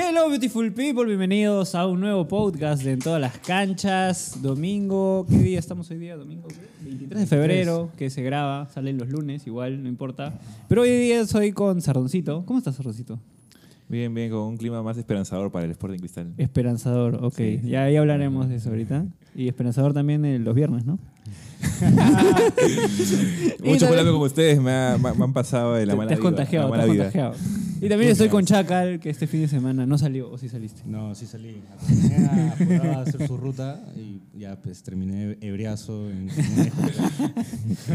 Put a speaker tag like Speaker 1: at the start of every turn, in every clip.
Speaker 1: Hello, beautiful people. Bienvenidos a un nuevo podcast de En todas las canchas. Domingo. ¿Qué día estamos hoy día? Domingo. ¿qué? 23 de febrero, que se graba. Salen los lunes, igual, no importa. Pero hoy día soy con Sardoncito. ¿Cómo estás, Sardoncito?
Speaker 2: Bien, bien, con un clima más esperanzador para el Sporting Cristal.
Speaker 1: Esperanzador, ok. Ya, ya hablaremos de eso ahorita. Y esperanzador también eh, los viernes, ¿no?
Speaker 2: Mucho hablando como ustedes me, ha- me han pasado de la mala
Speaker 1: te has
Speaker 2: vida,
Speaker 1: contagiado,
Speaker 2: la
Speaker 1: te has
Speaker 2: vida.
Speaker 1: contagiado. Y también estoy con Chacal, que este fin de semana no salió, o sí saliste.
Speaker 3: No, sí salí. Acompañé a hacer su ruta y ya pues terminé ebriazo en en-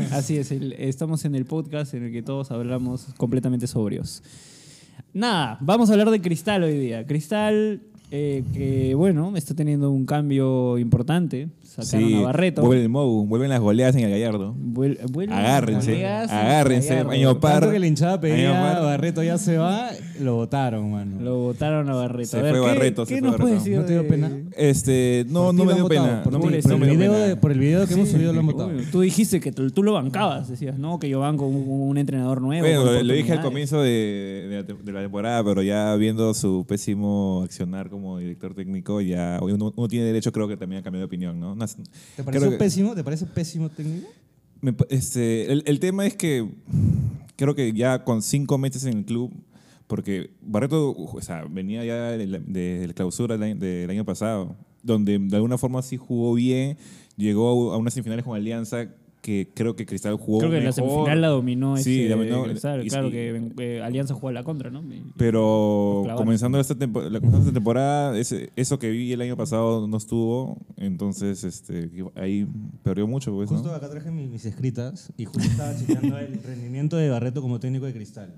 Speaker 1: Así es, el- estamos en el podcast en el que todos hablamos completamente sobrios. Nada, vamos a hablar de Cristal hoy día. Cristal, eh, que bueno, está teniendo un cambio importante. Sacaron
Speaker 2: Sí,
Speaker 1: a Barreto.
Speaker 2: vuelve el Mou, vuelven las goleadas en el Gallardo.
Speaker 1: Vuel- vuelven
Speaker 2: Agárrense,
Speaker 1: goleadas
Speaker 2: agárrense,
Speaker 1: Gallardo.
Speaker 2: año par.
Speaker 3: Tanto que la hinchada
Speaker 2: Año
Speaker 3: pedía. Barreto ya se va, lo votaron, mano.
Speaker 1: Lo votaron a Barreto.
Speaker 2: Se
Speaker 1: A ver,
Speaker 2: fue
Speaker 1: ¿qué-
Speaker 2: Barreto, se
Speaker 1: ¿Qué
Speaker 2: fue
Speaker 1: nos puedes
Speaker 2: Barreto.
Speaker 1: decir?
Speaker 3: ¿No te dio pena?
Speaker 2: Este, no,
Speaker 3: ¿Por
Speaker 2: no me dio pena.
Speaker 3: Por,
Speaker 2: no
Speaker 3: ti,
Speaker 2: me-
Speaker 3: por
Speaker 2: no
Speaker 3: el video de- por el video que hemos subido lo han votado.
Speaker 1: Tú dijiste que tú, tú lo bancabas, decías, ¿no? Que yo banco un, un entrenador nuevo.
Speaker 2: Bueno, lo, dije al comienzo de, de de la temporada, pero ya viendo su pésimo accionar como director técnico, ya uno, uno tiene derecho, creo que también a cambiar de opinión, ¿no?
Speaker 3: ¿Te
Speaker 2: que-
Speaker 3: pésimo? ¿Te parece pésimo técnico?
Speaker 2: Me este, el, el tema es que creo que ya con cinco meses en el club, porque Barreto o sea, venía ya de la, de la clausura del año, del año pasado, donde de alguna forma sí jugó bien, llegó a unas semifinales con Alianza que creo que Cristal jugó
Speaker 1: Creo que la
Speaker 2: mejor,
Speaker 1: semifinal la dominó
Speaker 2: Sí,
Speaker 1: este,
Speaker 2: dominó,
Speaker 1: Cristal.
Speaker 2: y-
Speaker 1: claro
Speaker 2: y-
Speaker 1: que eh, Alianza jugó a la contra, ¿no? Y-
Speaker 2: Pero comenzando esta, tempo- la, comenzando esta temporada, ese- eso que vi el año pasado no estuvo, entonces este, ahí perdió mucho. Pues, ¿no?
Speaker 3: Justo acá traje mi- mis escritas y justo estaba chequeando el rendimiento de Barreto como técnico de Cristal.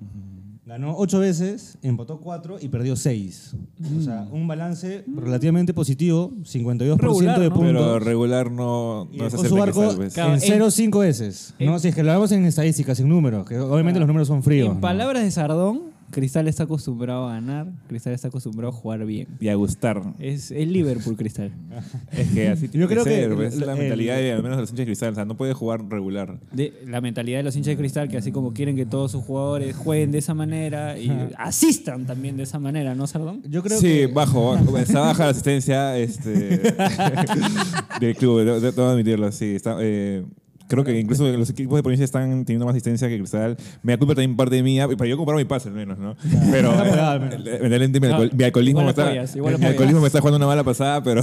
Speaker 3: Ganó ocho veces, empató cuatro y perdió seis. O sea, un balance relativamente positivo, 52%
Speaker 1: Regular,
Speaker 3: de
Speaker 1: ¿no?
Speaker 3: puntos.
Speaker 2: Pero regular no, no es hacer
Speaker 3: su barco
Speaker 2: pues.
Speaker 1: Claro,
Speaker 3: en
Speaker 1: en-
Speaker 3: 0 cinco veces. ¿no?
Speaker 1: en-
Speaker 3: si es que lo hablamos en estadísticas, en números, que obviamente los números son fríos.
Speaker 1: En
Speaker 3: ¿no?
Speaker 1: palabras de Sardón, Cristal está acostumbrado a ganar, Cristal está acostumbrado a jugar bien.
Speaker 2: Y a gustar.
Speaker 1: Es el Liverpool Cristal.
Speaker 2: Es que así tiene
Speaker 3: Yo creo
Speaker 2: que ser, es la
Speaker 3: el-
Speaker 2: mentalidad de, al menos de los hinchas de Cristal. O sea, no puede jugar regular.
Speaker 1: De, la mentalidad de los hinchas de Cristal, que así como quieren que todos sus jugadores jueguen de esa manera y asistan también de esa manera, ¿no, Sardón?
Speaker 3: Yo creo
Speaker 2: sí,
Speaker 3: que
Speaker 2: bajo, bajo. Está baja la asistencia este, del club, de- de- tengo que admitirlo. Sí, está, eh, creo que incluso los equipos de provincia están teniendo más asistencia que Cristal. Me da culpa también parte mía, para yo comprar mi pase al menos, ¿no? Pero eh, evidentemente mi, alcohol- mi alcoholismo, me está,
Speaker 1: apoyas,
Speaker 2: mi alcoholismo me está jugando una mala pasada, pero,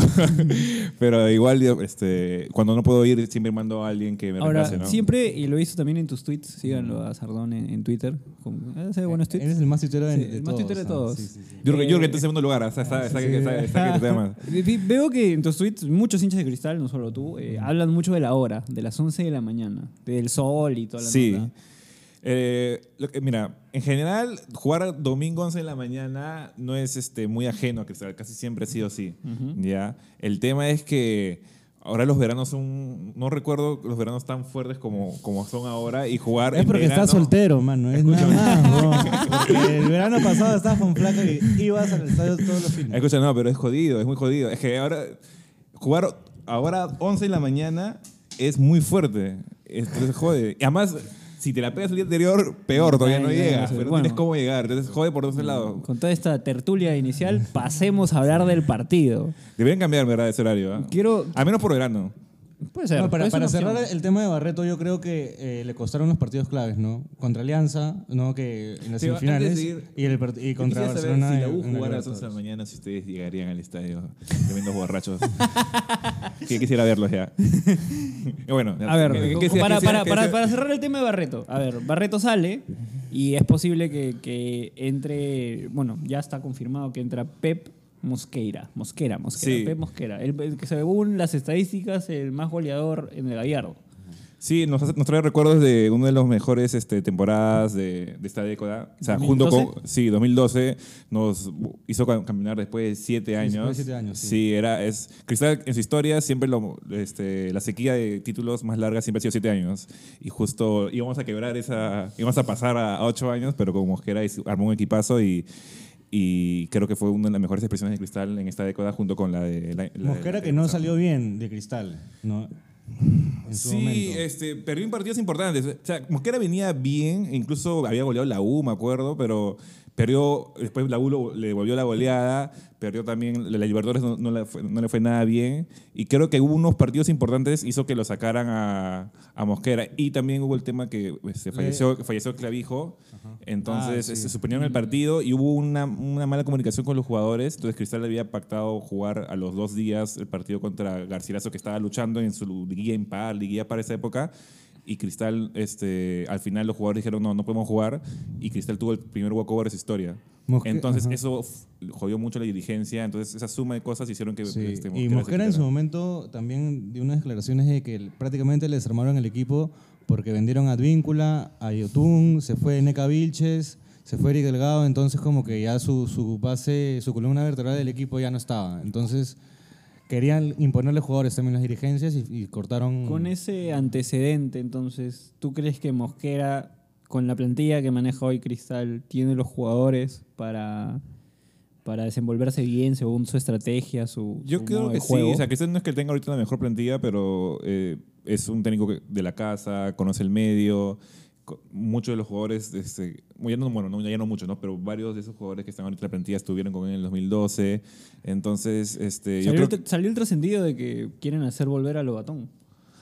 Speaker 2: pero igual este, cuando no puedo ir siempre mando a alguien que me
Speaker 1: Ahora,
Speaker 2: reemplace, ¿no?
Speaker 1: siempre, y lo he visto también en tus tweets, síganlo a Sardón en, en Twitter. con- hace buenos tweets.
Speaker 3: eres el más tuitero de,
Speaker 1: Sí,
Speaker 3: de
Speaker 1: el más
Speaker 3: todos.
Speaker 1: de
Speaker 3: ¿no?
Speaker 1: todos.
Speaker 3: Sí, sí, sí.
Speaker 2: Yo, creo- yo creo que
Speaker 1: Eh,
Speaker 2: está en segundo lugar, que
Speaker 1: Veo que en tus tweets muchos hinchas de cristal, no solo tú, eh, hablan mucho de la hora, de las 11 de la mañana, del sol y toda la
Speaker 2: Sí.
Speaker 1: nota.
Speaker 2: Eh, lo que- mira, en general, jugar domingo 11 de la mañana no es este, muy ajeno a Cristal, casi siempre ha sido así. ¿ya? El tema es que ahora los veranos son, no recuerdo los veranos tan fuertes como, como son ahora y jugar
Speaker 3: Es
Speaker 2: en
Speaker 3: porque
Speaker 2: verano-
Speaker 3: estás soltero, mano. Es nada más, el verano pasado estabas con flaca y ibas al estadio todos los fines.
Speaker 2: Escucha, no, pero es jodido, es muy jodido. Es que ahora, jugar ahora 11 de la mañana es muy fuerte. Entonces jode. Y además, si te la pegas el día anterior, peor, todavía no
Speaker 1: Ay,
Speaker 2: llegas.
Speaker 1: sé.
Speaker 2: Pero no
Speaker 1: Bueno.
Speaker 2: tienes cómo llegar. Entonces jode por dos lados.
Speaker 1: Con toda esta tertulia inicial, pasemos a hablar del partido.
Speaker 2: Deberían cambiar, ¿verdad? Ese horario. ¿ah?
Speaker 1: Quiero.
Speaker 2: Al menos por verano.
Speaker 1: Puede ser.
Speaker 3: No, para cerrar
Speaker 1: opción.
Speaker 3: el tema de Barreto, yo creo que eh, le costaron los partidos claves, ¿no? Contra Alianza, ¿no? Que en las
Speaker 2: Sí,
Speaker 3: semifinales. y, el y contra Barcelona.
Speaker 2: saber si la U jugara a las 11 de la
Speaker 3: Libertadores.
Speaker 2: mañana, si ustedes llegarían al estadio tremendos borrachos. que quisiera verlos ya. Bueno,
Speaker 1: A ver,
Speaker 2: ¿qué- qué- qué-
Speaker 1: para, para- para- cerrar el tema de Barreto. A ver, Barreto sale y es posible que, que entre. Bueno, ya está confirmado que entra Pep Mosqueira. Mosquera, Mosquera.
Speaker 2: Sí.
Speaker 1: Mosquera. El, el que según las estadísticas, el más goleador en el Gallardo.
Speaker 2: Sí, nos, hace- nos trae recuerdos de una de las mejores este, temporadas de, de esta década. O sea, junto
Speaker 1: 2012.
Speaker 2: con. Sí, 2012 nos hizo cam- caminar después de siete años.
Speaker 3: después de siete años, sí.
Speaker 2: era. Es, Cristal en su historia siempre lo, este, la sequía de títulos más larga siempre ha sido siete años. Y justo íbamos a quebrar esa. íbamos a pasar a, a ocho años, pero con Mosquera armó un equipazo y. Y creo que fue una de las mejores expresiones de Cristal en esta década junto con la de... La, la de-
Speaker 3: Mosquera que no salió bien de cristal, ¿no? En su
Speaker 2: Sí,
Speaker 3: momento.
Speaker 2: este, perdió en partidos importantes. O sea, Mosquera venía bien, incluso había goleado la U, me acuerdo, pero, Perdió, después la U le devolvió la goleada, perdió también, la Libertadores no, no le fue, no le fue nada bien. Y creo que hubo unos partidos importantes, hizo que lo sacaran a, a Mosquera. Y también hubo el tema que pues, se falleció, falleció Clavijo, entonces
Speaker 3: Ah, sí.
Speaker 2: se suspendieron el partido y hubo una, una mala comunicación con los jugadores. Entonces Cristal había pactado jugar a los dos días el partido contra Garcilaso, que estaba luchando en su liguilla impar, liguilla para esa época. Y Cristal, este, al final los jugadores dijeron, no, no podemos jugar. Y Cristal tuvo el primer walkover de su historia.
Speaker 3: Mosque-
Speaker 2: entonces
Speaker 3: ajá.
Speaker 2: eso jodió mucho la dirigencia. Entonces esa suma de cosas hicieron que...
Speaker 3: Sí,
Speaker 2: este,
Speaker 3: y Mosquera en su momento también dio unas declaraciones de que prácticamente le desarmaron el equipo porque vendieron a Advíncula, a Yotun, se fue Neca Vilches, se fue Eric Delgado, entonces como que ya su, su base, su columna vertebral del equipo ya no estaba. Entonces querían imponerle jugadores también las dirigencias y, y cortaron...
Speaker 1: Con ese antecedente, entonces, ¿tú crees que Mosquera, con la plantilla que maneja hoy Cristal, tiene los jugadores para, para desenvolverse bien según su estrategia, su,
Speaker 2: Yo
Speaker 1: su
Speaker 2: creo
Speaker 1: modo de
Speaker 2: que sí. O sea, Cristal no es que tenga ahorita la mejor plantilla, pero eh, es un técnico de la casa, conoce el medio. Muchos de los jugadores, este, ya no, bueno, no, ya no muchos, ¿no? pero varios de esos jugadores que están ahorita en la plantilla estuvieron con él en el 2012. Entonces, este, yo
Speaker 1: salió,
Speaker 2: creo
Speaker 1: el, salió el trascendido de que quieren hacer volver a Lobatón.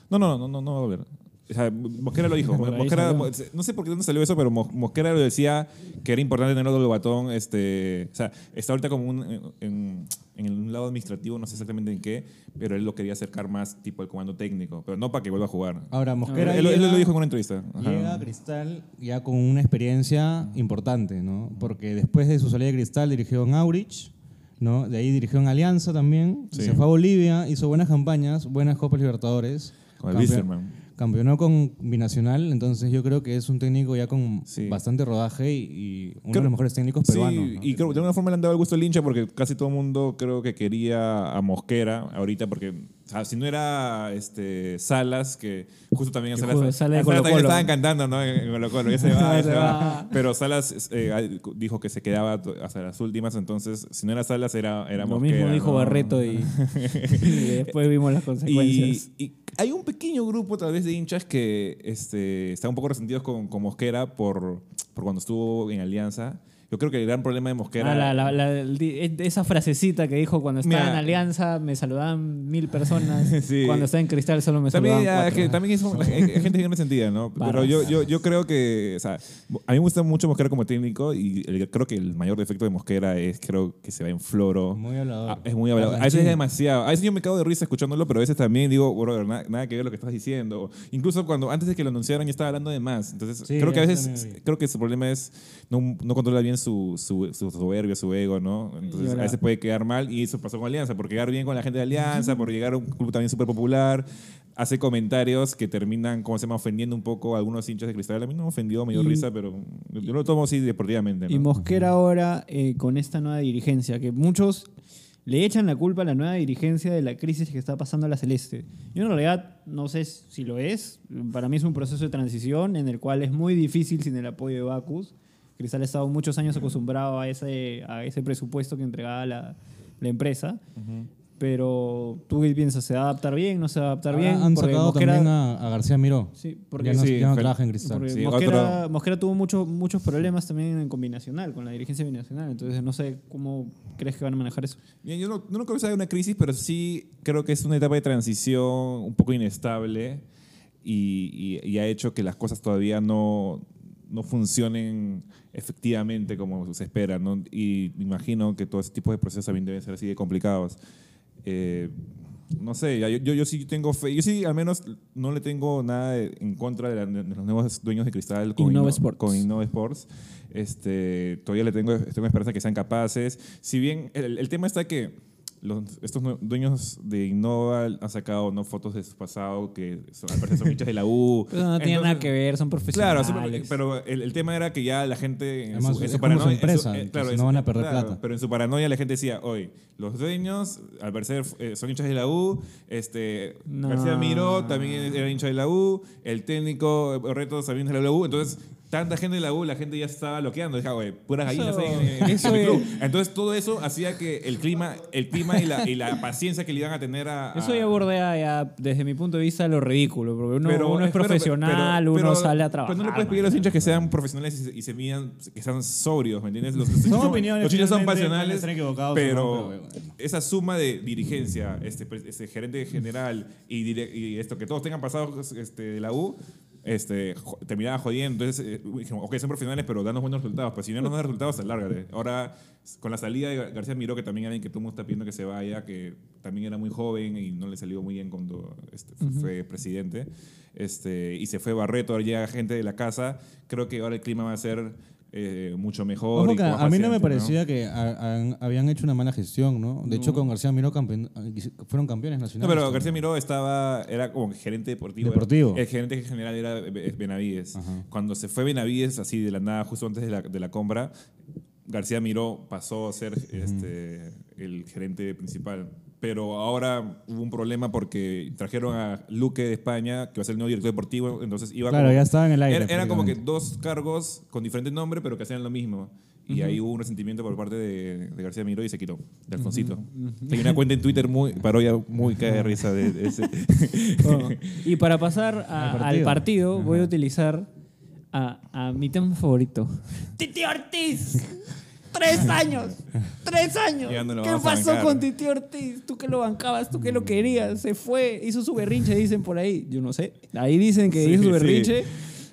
Speaker 2: No, no, no, no, no va a volver. O sea, Mosquera lo dijo.
Speaker 1: Por ahí
Speaker 2: Mosquera,
Speaker 1: salió.
Speaker 2: no sé por qué dónde salió eso, pero Mos- Mosquera lo decía que era importante tener doble batón. Este, o sea, está ahorita como un- en, en un lado administrativo, no sé exactamente en qué, pero él lo quería acercar más tipo al comando técnico, pero no para que vuelva a jugar.
Speaker 3: Ahora, Mosquera
Speaker 2: él, él
Speaker 3: llega-
Speaker 2: lo dijo en una entrevista. Ajá.
Speaker 3: Llega a Cristal ya con una experiencia importante, ¿no? Porque después de su salida de Cristal dirigió en Aurich, ¿no? De ahí dirigió en Alianza también,
Speaker 2: Sí.
Speaker 3: se fue a Bolivia, hizo buenas campañas, buenas Copas Libertadores.
Speaker 2: Con el
Speaker 3: campeón-
Speaker 2: Wisterman.
Speaker 3: Campeonó con Binacional, entonces yo creo que es un técnico ya con
Speaker 2: Sí.
Speaker 3: bastante rodaje y, y uno de los mejores técnicos
Speaker 2: Sí,
Speaker 3: peruanos. ¿no?
Speaker 2: y creo que de alguna forma le han dado el gusto al hincha porque casi todo el mundo creo que quería a Mosquera ahorita porque o sea, si no era este, Salas, que justo también a
Speaker 1: Que
Speaker 2: Salas, a
Speaker 1: sale de
Speaker 2: Salas también
Speaker 1: Colo-Colo.
Speaker 2: estaban cantando ¿no? en en Colo-Colo, ya se va, ya
Speaker 1: Se
Speaker 2: se va.
Speaker 1: va.
Speaker 2: Pero Salas eh, dijo que se quedaba hasta las últimas, entonces si no era Salas era, era
Speaker 1: Lo
Speaker 2: Mosquera.
Speaker 1: mismo dijo
Speaker 2: ¿no?
Speaker 1: Barreto y, y después vimos las
Speaker 2: Y,
Speaker 1: consecuencias.
Speaker 2: y hay un pequeño grupo tal vez de hinchas que este, están un poco resentidos con, con Mosquera por, por cuando estuvo en Alianza. Yo creo que el gran problema de Mosquera...
Speaker 1: Ah, la- la- la- el di- esa frasecita que dijo cuando estaba
Speaker 2: Mira.
Speaker 1: en Alianza me saludaban mil personas.
Speaker 2: Sí.
Speaker 1: Cuando estaba en Cristal solo me
Speaker 2: También,
Speaker 1: saludaban cuatro.
Speaker 2: que también es un- hay, hay gente que no me sentía, ¿no? Pero yo, yo, yo creo que, o sea, a mí me gusta mucho Mosquera como técnico y el- creo que el mayor defecto de Mosquera es, creo que se va en floro.
Speaker 3: Muy hablador.
Speaker 2: Ah, es muy hablado. A veces es demasiado. A veces yo me cago de risa escuchándolo, pero a veces también digo, brother, na- nada, que ver lo que estás diciendo. Incluso cuando antes de que lo anunciaran ya estaba hablando de más. Entonces,
Speaker 3: Sí,
Speaker 2: creo que a veces, creo que su problema es no, no controla bien su, su, su soberbia, su ego, ¿no? Entonces, a veces puede quedar mal y eso pasó con Alianza, por quedar bien con la gente de Alianza, por llegar a un club también súper popular. Hace comentarios que terminan, como se llama, ofendiendo un poco a algunos hinchas de Cristal. A mí no me ofendió, me dio
Speaker 1: Y-
Speaker 2: risa, pero yo lo tomo así deportivamente, ¿no?
Speaker 1: Y Mosquera ahora, eh, con esta nueva dirigencia, que muchos le echan la culpa a la nueva dirigencia de la crisis que está pasando a la Celeste. Yo en realidad no sé si lo es. Para mí es un proceso de transición en el cual es muy difícil sin el apoyo de Bacus. Cristal ha estado muchos años acostumbrado a ese, a ese presupuesto que entregaba la, la empresa. Pero tú qué piensas, ¿se va a adaptar bien? ¿No se va a adaptar
Speaker 3: Ahora
Speaker 1: bien?
Speaker 3: han
Speaker 1: Porque
Speaker 3: sacado
Speaker 1: Mosquera-
Speaker 3: también a, a García Miró.
Speaker 1: Sí, porque
Speaker 3: ya no,
Speaker 2: sí,
Speaker 3: ya no
Speaker 2: pero-
Speaker 3: trabaja en Cristal.
Speaker 2: Sí,
Speaker 1: Mosquera,
Speaker 2: otro-
Speaker 1: Mosquera tuvo mucho- muchos problemas también en combinacional, con la dirigencia binacional. Entonces, no sé cómo crees que van a manejar eso.
Speaker 2: Bien, Yo no, no creo que sea una crisis, pero sí creo que es una etapa de transición un poco inestable y, y- y ha hecho que las cosas todavía no, no funcionen efectivamente como se espera. ¿no? Y me imagino que todo ese tipo de procesos también deben ser así de complicados. Eh, no sé, yo, yo, yo sí tengo fe. Yo sí, al menos, no le tengo nada de- en contra de, la- de los nuevos dueños de Cristal con
Speaker 1: Innova
Speaker 2: Inno-
Speaker 1: Sports.
Speaker 2: con Innova Sports. Este, todavía le tengo, tengo esperanza que sean capaces. Si bien el, el tema está que los, estos dueños de Innova han sacado ¿no? fotos de su pasado que son, al parecer son hinchas de la U.
Speaker 1: Pero no tiene nada que ver, son
Speaker 2: Claro,
Speaker 1: profesionales.
Speaker 2: sí, pero el, el tema era que ya la gente en
Speaker 3: Además,
Speaker 2: su, en paranoia, en eh, claro,
Speaker 3: no van a perder
Speaker 2: claro,
Speaker 3: plata.
Speaker 2: Pero en su paranoia la gente decía, hoy los dueños al parecer eh, son hinchas de la U, este
Speaker 1: No.
Speaker 2: García Miró también era hincha de la U, el técnico Reto también es de la U, entonces tanta gente de la U, la gente ya estaba bloqueando. Dije, güey, puras gallinas
Speaker 1: Eso-
Speaker 2: ahí en, en-
Speaker 1: eso
Speaker 2: en
Speaker 1: es-
Speaker 2: club. Entonces todo eso hacía que el clima, el clima y la, y la paciencia que le iban a tener a... a-
Speaker 1: Eso ya bordea ya, desde mi punto de vista, lo ridículo. Porque uno,
Speaker 2: Pero-
Speaker 1: uno es
Speaker 2: pero-
Speaker 1: profesional,
Speaker 2: pero-
Speaker 1: uno
Speaker 2: pero-
Speaker 1: sale a trabajar.
Speaker 2: Pero no le puedes pedir a los hinchas que sean profesionales y se, y se midan, que sean sobrios, ¿me entiendes? Los, los
Speaker 3: Son
Speaker 2: hinchas
Speaker 3: opiniones,
Speaker 2: Los hinchas son pasionales, pero
Speaker 3: no, pero bueno.
Speaker 2: esa suma de dirigencia, este, pre- este gerente general y, dire- y esto, que todos tengan pasado este, de la U, este, terminaba jodiendo. Entonces, eh, dijimos, ok, son profesionales, pero danos buenos resultados. Pues si no nos dan resultados, lárgate. Ahora, con la salida de Gar- García Miró, que también alguien que todo el mundo está pidiendo que se vaya, que también era muy joven y no le salió muy bien cuando este, fue- fue presidente, este, y se fue Barreto, ahora llega gente de la casa, creo que ahora el clima va a ser eh, mucho mejor.
Speaker 3: Ojo
Speaker 2: y
Speaker 3: a mí no me parecía que a- habían hecho una mala gestión, ¿no? De hecho, con García Miró campeón- fueron campeones
Speaker 2: No,
Speaker 3: nacionales.
Speaker 2: pero García Miró estaba, era como gerente deportivo.
Speaker 3: Deportivo.
Speaker 2: El gerente general era Be- Benavides.
Speaker 3: Ajá.
Speaker 2: Cuando se fue Benavides, así de la nada, justo antes de la, de la compra, García Miró pasó a ser este, el gerente principal. Pero ahora hubo un problema porque trajeron a Luque de España, que va a ser el nuevo director deportivo, entonces iba
Speaker 3: Claro,
Speaker 2: como-
Speaker 3: ya estaba en el aire,
Speaker 2: Era, era como que dos cargos con diferente nombre, pero que hacían lo mismo. Y ahí hubo un resentimiento por parte de, de García Miró y se quitó, de Alfonsito. Hay una cuenta en Twitter muy, parodia muy cae de risa de, de ese.
Speaker 1: Oh. Y para pasar a-
Speaker 3: Al partido.
Speaker 1: al partido, voy a utilizar a, a mi tema favorito. Titi Ortiz. Tres años. Tres años.
Speaker 2: No
Speaker 1: ¿Qué pasó con Titi Ortiz? Tú que lo bancabas, tú que lo querías. Se fue, hizo su berrinche, dicen por ahí. Yo no sé. Ahí dicen que
Speaker 2: Sí,
Speaker 1: hizo su
Speaker 2: sí.
Speaker 1: berrinche.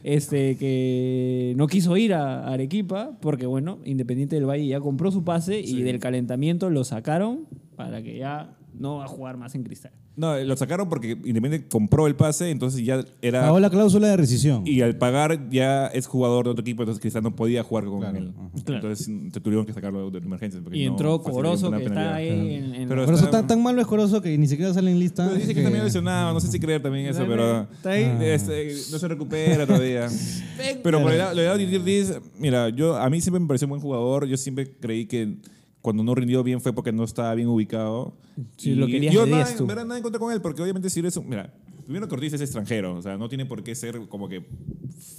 Speaker 1: Este, que no quiso ir a Arequipa porque, bueno, Independiente del Valle ya compró su pase y del calentamiento lo sacaron para que ya no va a jugar más en cristal.
Speaker 2: No, lo sacaron porque Independiente compró el pase, entonces ya era.
Speaker 3: Pagó la cláusula de rescisión.
Speaker 2: Y al pagar ya es jugador de otro equipo, entonces Cristal no podía jugar con
Speaker 3: Claro,
Speaker 2: él.
Speaker 1: Claro.
Speaker 2: Entonces te tuvieron que sacarlo de emergencia.
Speaker 1: Y
Speaker 2: no
Speaker 1: entró Corozo, que está ahí en, en-
Speaker 2: Pero
Speaker 3: Por eso
Speaker 2: está-
Speaker 3: tan, tan malo es Corozo que ni siquiera sale en lista.
Speaker 2: Pero dice que está medio lesionado, no sé si creer también eso, pero
Speaker 1: Está ahí.
Speaker 2: este, no se recupera todavía. Pero por el lado, lo de Ortiz, mira, yo, a mí siempre me pareció un buen jugador, yo siempre creí que cuando no rindió bien fue porque no estaba bien ubicado.
Speaker 1: Sí,
Speaker 2: Y
Speaker 1: lo querías
Speaker 2: Yo
Speaker 1: de
Speaker 2: nada,
Speaker 1: tú.
Speaker 2: verdad, nada en contra con él, porque obviamente si eres un... Mira, primero que Ortiz es extranjero, o sea, no tiene por qué ser como que...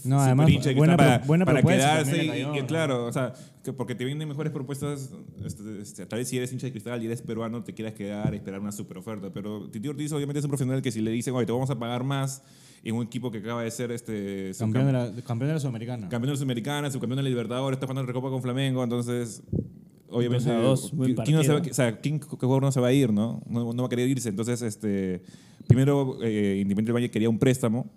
Speaker 3: No, además,
Speaker 2: hincha
Speaker 3: buena
Speaker 2: está
Speaker 3: pro- buena
Speaker 2: para
Speaker 3: propuesta
Speaker 2: quedarse y, y claro, o sea, que porque te vienen mejores propuestas, este, este, tal vez si eres hincha de cristal y eres peruano, te quieras quedar, esperar una super oferta, pero Titi Ortiz obviamente es un profesional que si le dicen, oye, te vamos a pagar más en un equipo que acaba de ser este
Speaker 3: Campeón de la, campeón de la Sudamericana.
Speaker 2: campeón de la Sudamericana, subcampeón de la Libertadores, está jugando en Recopa con Flamengo, entonces obviamente
Speaker 1: Dos a dos, buen
Speaker 2: ¿quién, no se va, o sea, ¿quién qué jugador no se va a ir, no? No, no va a querer irse, entonces este primero eh, Independiente del Valle quería un préstamo,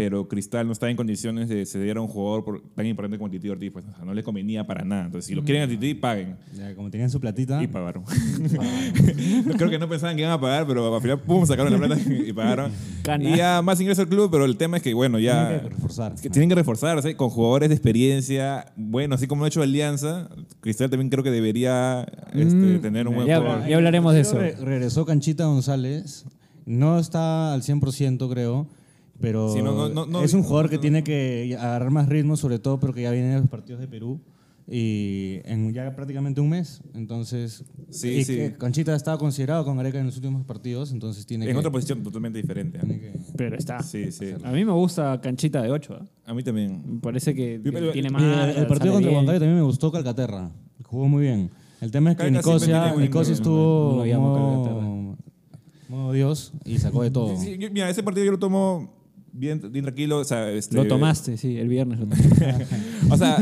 Speaker 2: pero Cristal no estaba en condiciones de ceder a un jugador por- tan importante como Titi Ortiz, pues, o sea, no le convenía para nada. Entonces, si lo quieren a Titi, paguen.
Speaker 3: Ya, como tenían su platita.
Speaker 2: Y pagaron. No, Creo que no pensaban que iban a pagar, pero al final, pum, sacaron la plata y pagaron.
Speaker 1: Cana.
Speaker 2: Y ya más ingreso al club, pero el tema es que, bueno, ya.
Speaker 3: Tienen que reforzar.
Speaker 2: es que tienen que reforzarse con jugadores de experiencia. Bueno, así como lo ha hecho Alianza, Cristal también creo que debería este,
Speaker 1: Mm,
Speaker 2: tener un buen
Speaker 1: ya-
Speaker 2: jugador.
Speaker 1: ya hablaremos de eso.
Speaker 3: Re- regresó Canchita González. No está al 100%, creo. Pero
Speaker 2: Sí, no, no, no,
Speaker 3: es un jugador
Speaker 2: no.
Speaker 3: que tiene que agarrar más ritmo, sobre todo porque ya vienen los partidos de Perú. Y en ya prácticamente un mes. Entonces,
Speaker 2: Sí,
Speaker 3: y
Speaker 2: sí.
Speaker 3: que Canchita estaba considerado con Areca en los últimos partidos. Entonces tiene
Speaker 2: En
Speaker 3: que.
Speaker 2: otra posición totalmente diferente. ¿eh?
Speaker 1: Pero está.
Speaker 2: Sí, sí.
Speaker 1: A mí me gusta Canchita de 8.
Speaker 2: A mí también.
Speaker 1: Me parece que
Speaker 2: Yo, pero-
Speaker 1: tiene más.
Speaker 3: El, el partido contra Huancayo también me gustó Calcaterra. Jugó muy bien. El tema es que Nicosia, Nicosia
Speaker 2: no,
Speaker 3: estuvo modo, Dios y sacó de todo.
Speaker 2: Mira, ese partido yo lo tomo bien, bien tranquilo. O sea, este,
Speaker 1: Lo tomaste, sí, el viernes lo tomaste.
Speaker 2: O sea,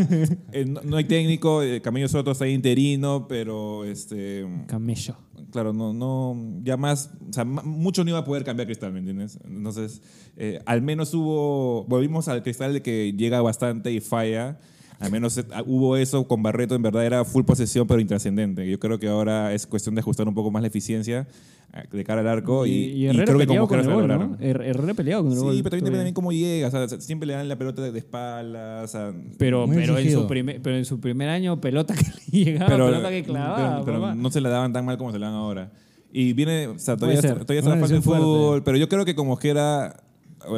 Speaker 2: eh, no, no hay técnico, eh, Camello Soto está interino, pero este,
Speaker 1: Camello.
Speaker 2: claro, no, no, ya más, o sea, mucho no iba a poder cambiar Cristal, ¿me entiendes? Entonces, eh, al menos hubo, volvimos al Cristal de que llega bastante y falla. Al menos eh, hubo eso con Barreto, en verdad era full posesión, pero intrascendente. Yo creo que ahora es cuestión de ajustar un poco más la eficiencia eh, de cara al arco y,
Speaker 1: y,
Speaker 2: y
Speaker 1: Herrera
Speaker 2: creo que
Speaker 1: peleado
Speaker 2: como
Speaker 1: con el
Speaker 2: se
Speaker 1: gol. ¿no? Her- Herrera peleado con el
Speaker 2: Sí,
Speaker 1: gol.
Speaker 2: pero también también cómo llega, o sea, siempre le dan la pelota de espaldas, o sea,
Speaker 1: Pero, pero, en su primer, pero en su primer año, pelota que le llegaba, pelota que clavaba.
Speaker 2: pero- no se la daban tan mal como se la dan ahora. Y viene, o sea, todavía, está-
Speaker 1: ser.
Speaker 2: todavía está
Speaker 3: Una
Speaker 2: la fase de
Speaker 3: lesión fuerte.
Speaker 2: fútbol, pero yo creo que como Ojera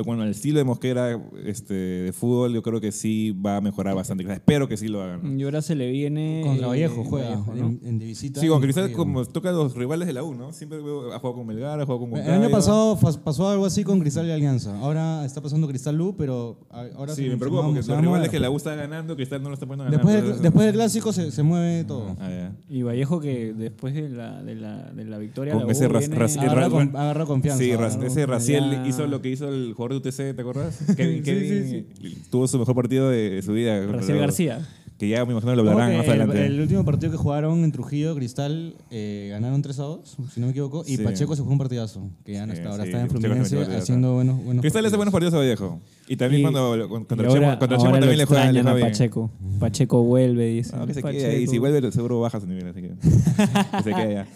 Speaker 2: bueno, el estilo de Mosquera este, de fútbol, yo creo que sí va a mejorar bastante. Espero que sí lo hagan.
Speaker 1: Y ahora se le viene.
Speaker 3: Contra
Speaker 1: eh,
Speaker 3: Vallejo juega
Speaker 1: Vallejo, ¿no?
Speaker 3: en, en de visita.
Speaker 2: Sí, con Cristal como toca a los rivales de la U, ¿no? Siempre ha jugado con Melgar, ha jugado con
Speaker 3: El
Speaker 2: Moncayo.
Speaker 3: año pasado pasó algo así con Cristal y Alianza. Ahora está pasando Cristal U, pero ahora
Speaker 2: Sí,
Speaker 3: se-
Speaker 2: me preocupa porque los rivales que la U está ganando, Cristal no lo está poniendo a ganar.
Speaker 3: Después, del, después del clásico se, se mueve todo.
Speaker 2: Ah.
Speaker 1: Y Vallejo que después de la, de la, de la victoria.
Speaker 2: Con
Speaker 1: la U
Speaker 2: ese ras-
Speaker 1: viene-
Speaker 2: ras-
Speaker 3: Agarra,
Speaker 2: Ra-
Speaker 3: con- agarra confianza.
Speaker 2: Sí, ese Raciel hizo lo que hizo el jugador de UTC, ¿te acuerdas? Kevin, tuvo su mejor partido de, su vida.
Speaker 1: Raciel García.
Speaker 2: Que ya me imagino lo hablarán más
Speaker 3: el,
Speaker 2: adelante.
Speaker 3: el último partido que jugaron en Trujillo, Cristal, eh, ganaron 3 a 2, si no me equivoco, y
Speaker 2: Sí.
Speaker 3: Pacheco se fue un partidazo, que ya no
Speaker 2: Sí,
Speaker 3: está, ahora
Speaker 2: sí,
Speaker 3: está en
Speaker 2: Pacheco se
Speaker 3: Fluminense
Speaker 2: partidazo.
Speaker 3: haciendo buenos, buenos
Speaker 2: Cristal hace buenos partidos a Vallejo. Y también
Speaker 1: Y-
Speaker 2: cuando contra
Speaker 1: Y
Speaker 2: Chemo,
Speaker 1: ahora,
Speaker 2: contra
Speaker 1: ahora
Speaker 2: Chemo
Speaker 1: lo
Speaker 2: también le juega, le
Speaker 1: extrañan
Speaker 2: juega
Speaker 1: a
Speaker 2: bien.
Speaker 1: Pacheco. Pacheco vuelve, dice.
Speaker 2: No, que se quede ahí. Si vuelve, seguro baja su nivel. Así que, que se quede allá.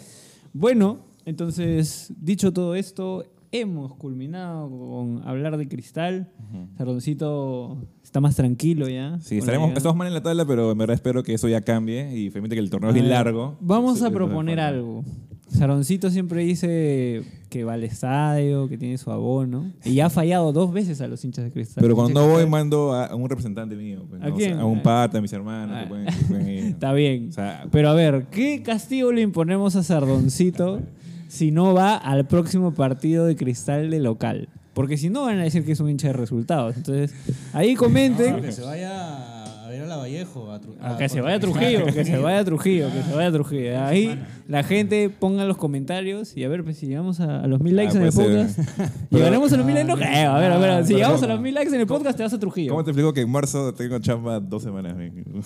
Speaker 1: Bueno, entonces, dicho todo esto, hemos culminado con hablar de cristal. Sardoncito está más tranquilo ya.
Speaker 2: Sí, estaremos, estamos mal en la tabla, pero en verdad espero que eso ya cambie y finalmente que el torneo es bien largo.
Speaker 1: Vamos
Speaker 2: Sí,
Speaker 1: a proponer algo. Saroncito siempre dice que va al estadio, que tiene su abono. Y ya ha fallado dos veces a los hinchas de cristal.
Speaker 2: Pero cuando no voy,
Speaker 1: Cristal.
Speaker 2: mando a, un representante mío. pues,
Speaker 1: ¿A
Speaker 2: ¿no? O
Speaker 1: quién?
Speaker 2: sea, a un
Speaker 1: Ah.
Speaker 2: pata, a mis hermanos.
Speaker 1: Ah.
Speaker 2: que pueden- que pueden ir.
Speaker 1: Está bien.
Speaker 2: O sea,
Speaker 1: Pero a ver, ¿qué castigo le imponemos a Sardoncito si no va al próximo partido de cristal de local? Porque si no van a decir que es un hincha de resultados. Entonces, ahí comenten.
Speaker 3: No, que se vaya a ver a la Vallejo. A Tru-
Speaker 1: Ah,
Speaker 3: a-
Speaker 1: que se vaya a Trujillo, que se vaya a Trujillo, que se vaya a Trujillo. Ahí la gente ponga los comentarios y a ver pues, si llegamos a, a los mil likes
Speaker 2: Ah,
Speaker 1: en el podcast. ¿Llegaremos a los mil likes? No creo. A ver, a ver, si llegamos a los mil likes en el podcast, te vas a Trujillo.
Speaker 2: ¿Cómo te explico que en marzo tengo chamba dos semanas? no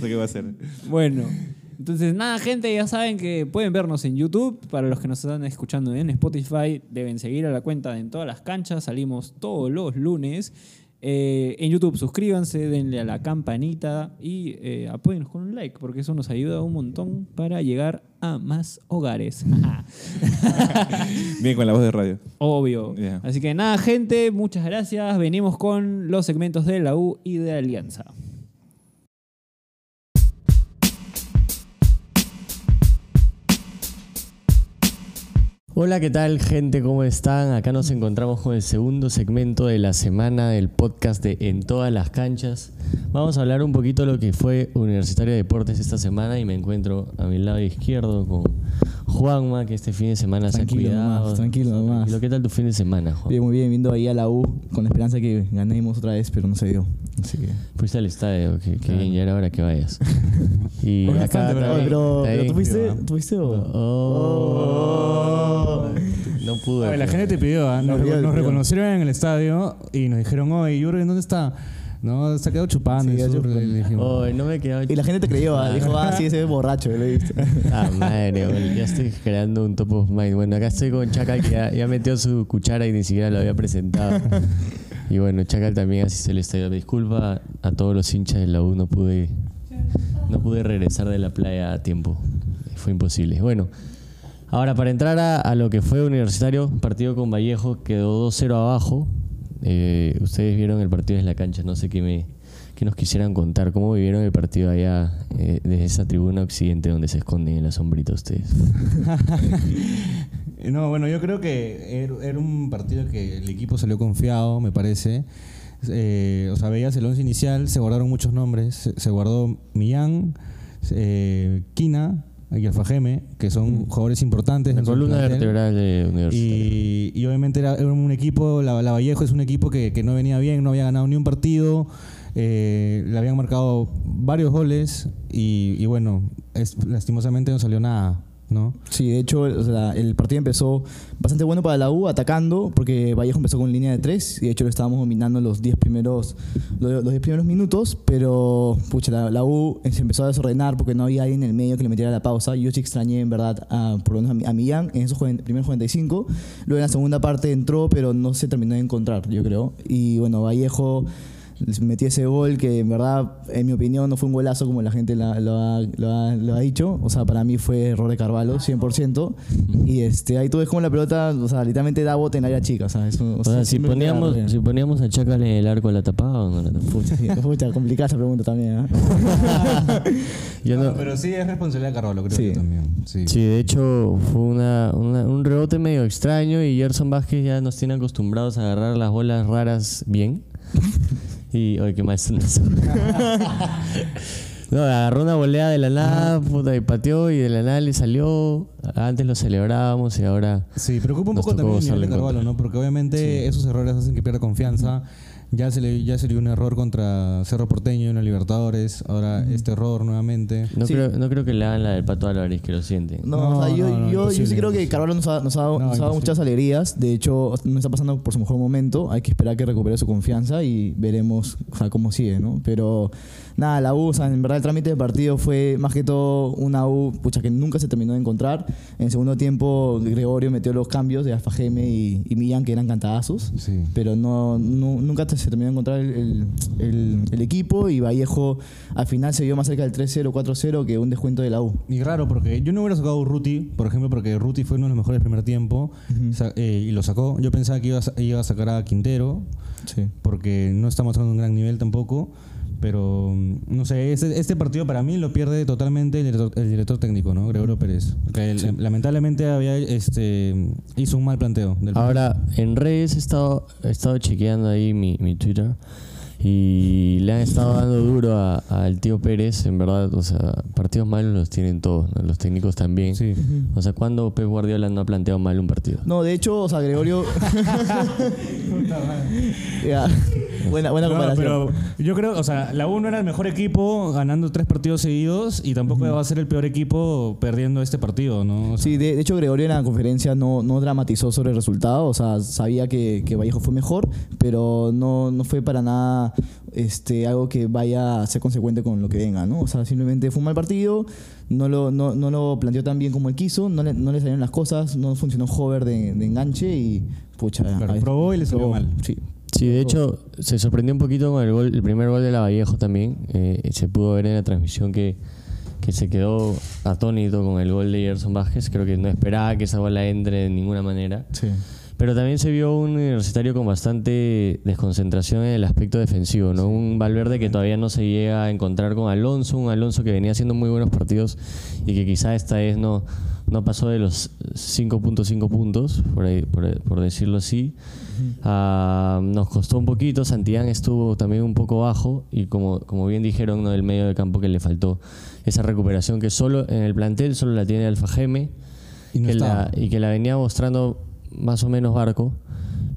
Speaker 2: sé qué va a hacer.
Speaker 1: Bueno, entonces nada, gente, ya saben que pueden vernos en YouTube. Para los que nos están escuchando en Spotify, deben seguir a la cuenta de En Todas las Canchas. Salimos todos los lunes. Eh, en YouTube, suscríbanse, denle a la campanita y eh, apóyennos con un like, porque eso nos ayuda un montón para llegar a más hogares.
Speaker 2: Bien con la voz de radio.
Speaker 1: Obvio. Así que nada, gente, muchas gracias. Venimos con los segmentos de la U y de Alianza.
Speaker 4: Hola, ¿qué tal gente? ¿Cómo están? Acá nos encontramos con el segundo segmento de la semana del podcast de En todas las canchas. Vamos a hablar un poquito de lo que fue Universitario de Deportes esta semana y me encuentro a mi lado izquierdo con Juanma, que este fin de semana
Speaker 5: Tranquilo
Speaker 4: se ha cuidado.
Speaker 5: nomás, tranquilo nomás.
Speaker 4: ¿Qué tal tu fin de semana, Juan?
Speaker 5: Bien, muy bien, viendo ahí a la U con la esperanza de que ganemos otra vez, pero no se dio. Así que.
Speaker 4: Fuiste al estadio, que, que bien, ya era hora que vayas. Y acá
Speaker 5: bastante, pero,
Speaker 4: también-
Speaker 5: pero, pero
Speaker 4: ahí-
Speaker 5: tú fuiste, ¿tú fuiste o?
Speaker 4: Oh. No pude.
Speaker 3: Oye, la
Speaker 4: pero-
Speaker 3: gente te pidió, ¿ah? nos,
Speaker 5: No,
Speaker 3: nos reconocieron en el estadio y nos dijeron, oye, Jürgen, ¿dónde está? No, se ha quedado chupando.
Speaker 5: Sí,
Speaker 3: y
Speaker 5: ya
Speaker 3: sur,
Speaker 5: chupando.
Speaker 3: le dijimos.
Speaker 4: Oh, no me he quedado
Speaker 5: Y la gente te creyó, ¿ah? dijo, ah, sí, ese es borracho, lo he visto.
Speaker 4: Ah, madre, güey, ya estoy creando un top of mind. Bueno, acá estoy con Chacal que ya, ya metió su cuchara y ni siquiera lo había presentado. Y bueno, Chacal también asiste al estadio. Disculpa a todos los hinchas de la U, no pude, no pude regresar de la playa a tiempo. Fue imposible. Bueno, ahora para entrar a, a lo que fue Universitario, partido con Vallejo, quedó 2-0 abajo. Eh, ustedes vieron el partido en la cancha, no sé qué me qué nos quisieran contar, cómo vivieron el partido allá eh, desde esa tribuna occidente donde se esconden en la sombrita ustedes.
Speaker 3: No, bueno, yo creo que era, era un partido que el equipo salió confiado, me parece. Eh, o sea, veías el once inicial, se guardaron muchos nombres. Se, guardó Millán, eh, Quina y Alfajeme, que son jugadores importantes.
Speaker 4: La
Speaker 3: del
Speaker 4: columna vertebral de Universitario.
Speaker 3: Y, y obviamente era, era un equipo, la, la Vallejo es un equipo que, que no venía bien, no había ganado ni un partido, eh, le habían marcado varios goles y, y bueno, es- lastimosamente no salió nada, ¿no?
Speaker 5: Sí, de hecho, el partido empezó bastante bueno para la U, atacando, porque Vallejo empezó con línea de tres, y de hecho lo estábamos dominando los 10 primeros, los, 10 primeros minutos, pero pucha, la, U se empezó a desordenar porque no había alguien en el medio que le metiera la pausa. Yo sí extrañé, en verdad, a, por lo menos a, Mi- a Millán en esos primeros 45. Luego en la segunda parte entró, pero no se terminó de encontrar, yo creo. Y bueno, Vallejo metí ese gol que en verdad, en mi opinión, no fue un golazo como la gente la- lo, ha, lo ha- lo ha dicho. O sea, para mí fue error de Carvalho, 100%. Y este, ahí tú ves como la pelota, o sea, literalmente da bote en área chica. O sea, eso,
Speaker 4: O sea, si poníamos, si poníamos a Chacal en el arco, ¿la tapaba o no la tapaba?
Speaker 5: Sí, pucha, complicada esa pregunta también. ¿ah?
Speaker 4: Yo no-
Speaker 3: No, pero sí es responsabilidad de Carvalho, creo
Speaker 5: Sí.
Speaker 3: yo también. Sí.
Speaker 4: Sí, de hecho fue una, una- un rebote medio extraño y Gerson Vázquez ya nos tiene acostumbrados a agarrar las bolas raras bien. Y, oye, qué mal. No, agarró una volea de la nada, puta, y pateó y de la nada le salió. Antes lo celebrábamos y ahora.
Speaker 3: Sí, preocupa un poco también el nivel de. Carvalho, ¿no? Porque obviamente esos errores hacen que pierda confianza. Ya se le ya se le dio un error contra Cerro Porteño en la Libertadores, ahora este error nuevamente.
Speaker 4: No,
Speaker 5: Sí.
Speaker 4: creo, no creo que le hagan la del Pato Álvarez, que lo sienten.
Speaker 5: No,
Speaker 3: No,
Speaker 5: o sea, yo,
Speaker 3: no, no,
Speaker 5: yo, yo sí creo que. Carvalho nos ha, nos ha nos ha dado muchas alegrías. De hecho, no está pasando por su mejor momento. Hay que esperar que recupere su confianza y veremos o sea, cómo sigue, ¿no? Pero nada, la U, o sea, en verdad el trámite del partido fue más que todo una U pucha, que nunca se terminó de encontrar. En el segundo tiempo, Gregorio metió los cambios de Alfa Geme y, y Millán, que eran cantadazos.
Speaker 3: Sí.
Speaker 5: Pero no, no- nunca se terminó de encontrar el, el- el- el equipo y Vallejo al final se vio más cerca del 3-0, 4-0 que un descuento de la U.
Speaker 3: Y raro, porque yo no hubiera sacado a Ruti, por ejemplo, porque Ruti fue uno de los mejores del primer tiempo sa- eh, y lo sacó. Yo pensaba que iba a, iba a sacar a Quintero,
Speaker 5: Sí.
Speaker 3: porque no está mostrando un gran nivel tampoco. Pero, mm, no sé, este, este partido para mí lo pierde totalmente el director, el director técnico, ¿no? Gregorio Pérez. Que él, lamentablemente había, este, hizo un mal planteo. Del
Speaker 4: Ahora, en redes he estado, he estado chequeando ahí mi, mi Twitter y le han estado dando duro a- al tío Pérez, en verdad, o sea, partidos malos los tienen todos, ¿no? los técnicos también.
Speaker 3: Sí.
Speaker 4: O sea, ¿cuándo Pep Guardiola no ha planteado mal un partido?
Speaker 5: No, de hecho, o sea, Gregorio. Ya, Buena, buena
Speaker 3: No,
Speaker 5: comparación.
Speaker 3: pero yo creo, o sea, la U no era el mejor equipo ganando tres partidos seguidos y tampoco va a ser el peor equipo perdiendo este partido, ¿no? O sea,
Speaker 5: Sí, de, de hecho Gregorio en la conferencia no, no dramatizó sobre el resultado, o sea, sabía que, que Vallejo fue mejor, pero no, no fue para nada este, algo que vaya a ser consecuente con lo que venga, ¿no? O sea, simplemente fue un mal partido, no lo, no, no lo planteó tan bien como él quiso, no le, no le salieron las cosas, no funcionó hover de, de enganche y pucha.
Speaker 3: Claro,
Speaker 5: ahí-
Speaker 3: probó y le salió mal.
Speaker 5: Sí.
Speaker 4: Sí, de hecho, se sorprendió un poquito con el gol, el primer gol de la Vallejo también. Eh, se pudo ver en la transmisión que, que se quedó atónito con el gol de Gerson Vázquez. Creo que no esperaba que esa bola entre de ninguna manera.
Speaker 5: Sí.
Speaker 4: Pero también se vio un universitario con bastante desconcentración en el aspecto defensivo, ¿no? Un Valverde que todavía no se llega a encontrar con Alonso, un Alonso que venía haciendo muy buenos partidos y que quizá esta vez no, no pasó de los 5.5 puntos, por, ahí- por, por decirlo así. Ah, nos costó un poquito, Santillán estuvo también un poco bajo y como, como bien dijeron, ¿no? del medio de campo que le faltó esa recuperación que solo en el plantel solo la tiene Alfa Geme
Speaker 3: Y no
Speaker 4: que
Speaker 3: estaba.
Speaker 4: la, y que la venía mostrando más o menos barco,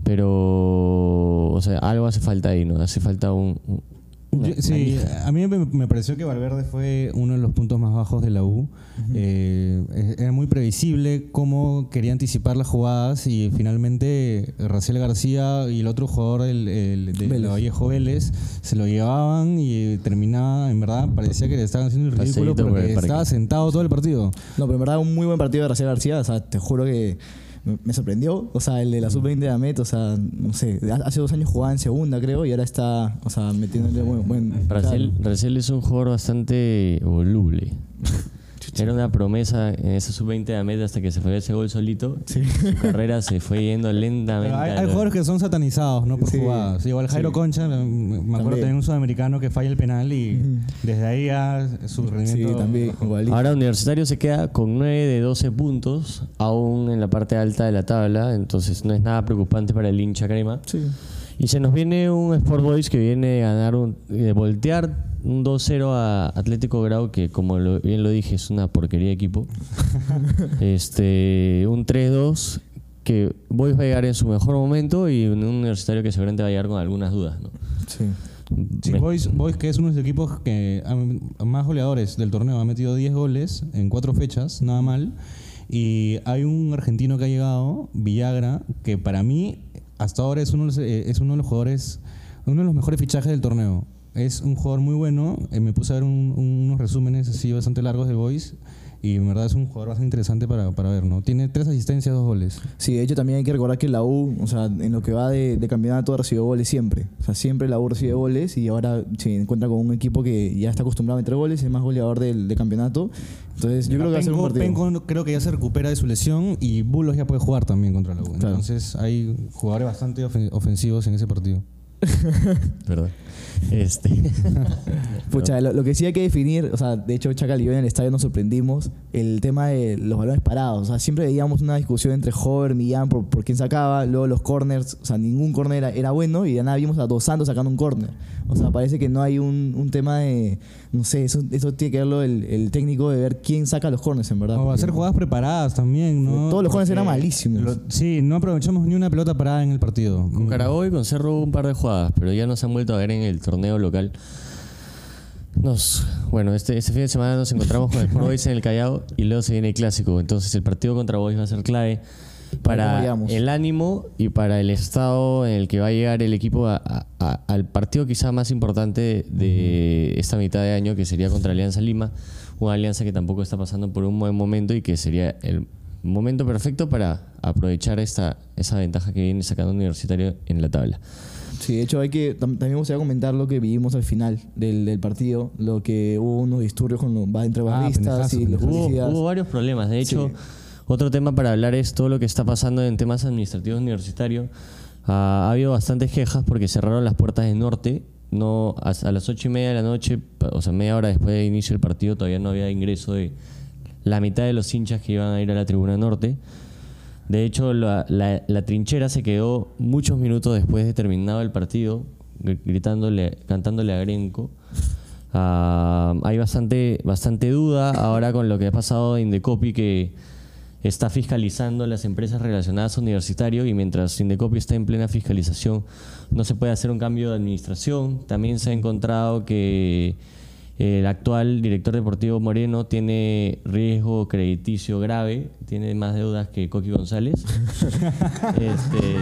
Speaker 4: pero o sea, algo hace falta ahí, ¿no? Hace falta un, un- una-
Speaker 3: Yo- sí, a mí me, me pareció que Valverde fue uno de los puntos más bajos de la U. Eh, eh, era muy previsible cómo quería anticipar las jugadas y finalmente Raciel García y el otro jugador el, el de
Speaker 5: Vélez.
Speaker 3: Vallejo Vélez se lo llevaban y terminaba, en verdad, parecía que le estaban haciendo el ridículo
Speaker 4: Paseíto por
Speaker 3: porque
Speaker 4: el
Speaker 3: estaba sentado todo el partido.
Speaker 5: No, pero en verdad un muy buen partido de Raciel García, o sea, te juro que me- sorprendió, o sea, el de la sub-20 de Amet, o sea, no sé, hace dos años jugaba en segunda, creo, y ahora está, o sea, metiéndole buen... buen
Speaker 4: Racel, Racel es un jugador bastante voluble. Era una promesa en ese sub-20 de Amet hasta que se fue ese gol solito. Su carrera se fue yendo lentamente.
Speaker 3: Hay, jugadores que son satanizados, ¿no? Por
Speaker 5: Sí.
Speaker 3: jugadas. Igual Jairo
Speaker 5: Sí.
Speaker 3: Concha, me acuerdo
Speaker 5: También.
Speaker 3: también un sudamericano que falla el penal y desde ahí ya su
Speaker 5: Sí,
Speaker 3: rendimiento.
Speaker 5: también, igualito.
Speaker 4: Ahora Universitario se queda con 9 de 12 puntos, aún en la parte alta de la tabla, entonces no es nada preocupante para el hincha crema.
Speaker 5: Sí.
Speaker 4: Y se nos viene un Sport Boys que viene a ganar un, de voltear un 2-0 a Atlético Grau, que como lo- bien lo dije, es una porquería de equipo. este, un 3-2 que Boys va a llegar en su mejor momento y un universitario que seguramente va a llegar con algunas dudas. ¿no?
Speaker 5: Sí.
Speaker 3: Sí, Boys, Boys, que es uno de los equipos que más goleadores del torneo, ha metido 10 goles en 4 fechas, nada mal. Y hay un argentino que ha llegado, Villagra, que para mí hasta ahora es uno eh, es uno de los jugadores, uno de los mejores fichajes del torneo. Es un jugador muy bueno. eh, me puse a ver un- unos resúmenes así bastante largos de Boys Y en verdad es un jugador bastante interesante para, para ver, ¿no? Tiene tres asistencias, dos goles.
Speaker 5: Sí, de hecho también hay que recordar que la U, o sea, en lo que va de, de campeonato recibió goles siempre. O sea, siempre la U recibe goles y ahora se encuentra con un equipo que ya está acostumbrado a meter goles, es más goleador del, de campeonato. Entonces yo creo que va a ser un partido.
Speaker 3: Penco creo que ya se recupera de su lesión y Bulos ya puede jugar también contra la U.
Speaker 5: Claro.
Speaker 3: Entonces hay jugadores bastante ofen- ofensivos en ese partido.
Speaker 4: Perdón. Este.
Speaker 5: Pucha, lo, lo que sí hay que definir, o sea, de hecho Chacal y yo en el estadio nos sorprendimos, el tema de los balones parados. O sea, siempre veíamos una discusión entre Hover, Millán por, por quién sacaba, luego los corners, o sea, ningún corner era, era bueno y ya nada vimos a Dos Santos sacando un corner. O sea, parece que no hay un, un tema de, no sé, eso, eso tiene que verlo el, el técnico de ver quién saca los corners, en verdad.
Speaker 3: O hacer jugadas preparadas también, ¿no?
Speaker 5: Todos los corners eran malísimos.
Speaker 3: lo- sí, no aprovechamos ni una pelota parada en el partido.
Speaker 4: Con Carabobo y con Cerro hubo un par de jugadas, pero ya nos han vuelto a ver en el torneo local. Nos, bueno, este, este fin de semana nos encontramos con el Sport Boys en el Callao y luego se viene el clásico. Entonces el partido contra Boys va a ser clave para el ánimo y para el estado en el que va a llegar el equipo a- a- a- al partido quizá más importante de esta mitad de año, que sería contra Alianza Lima. Una alianza que tampoco está pasando por un buen momento y que sería el momento perfecto para aprovechar esta, esa ventaja que viene sacando Universitario en la tabla.
Speaker 5: Sí, de hecho hay que tam- también me gustaría comentar lo que vivimos al final del, del partido, lo que hubo unos disturbios con los entre
Speaker 3: Ah,
Speaker 5: barristas y
Speaker 3: pendejazo,
Speaker 5: los
Speaker 4: Hubo, hubo varios problemas. De hecho, otro tema para hablar es todo lo que está pasando en temas administrativos universitarios. Ah, ha habido bastantes quejas porque cerraron las puertas del norte. No, a, a las ocho y media de la noche, o sea, media hora después del inicio del partido, todavía no había ingreso de la mitad de los hinchas que iban a ir a la tribuna norte. De hecho, la, la- la trinchera se quedó muchos minutos después de terminado el partido, gr- gritándole, cantándole a Grenco. Ah, hay bastante, bastante duda ahora con lo que ha pasado en Indecopi, que está fiscalizando las empresas relacionadas a universitario y mientras Indecopi está en plena fiscalización no se puede hacer un cambio de administración. También se ha encontrado que el actual director deportivo Moreno tiene riesgo crediticio grave, tiene más deudas que Coqui González. Este,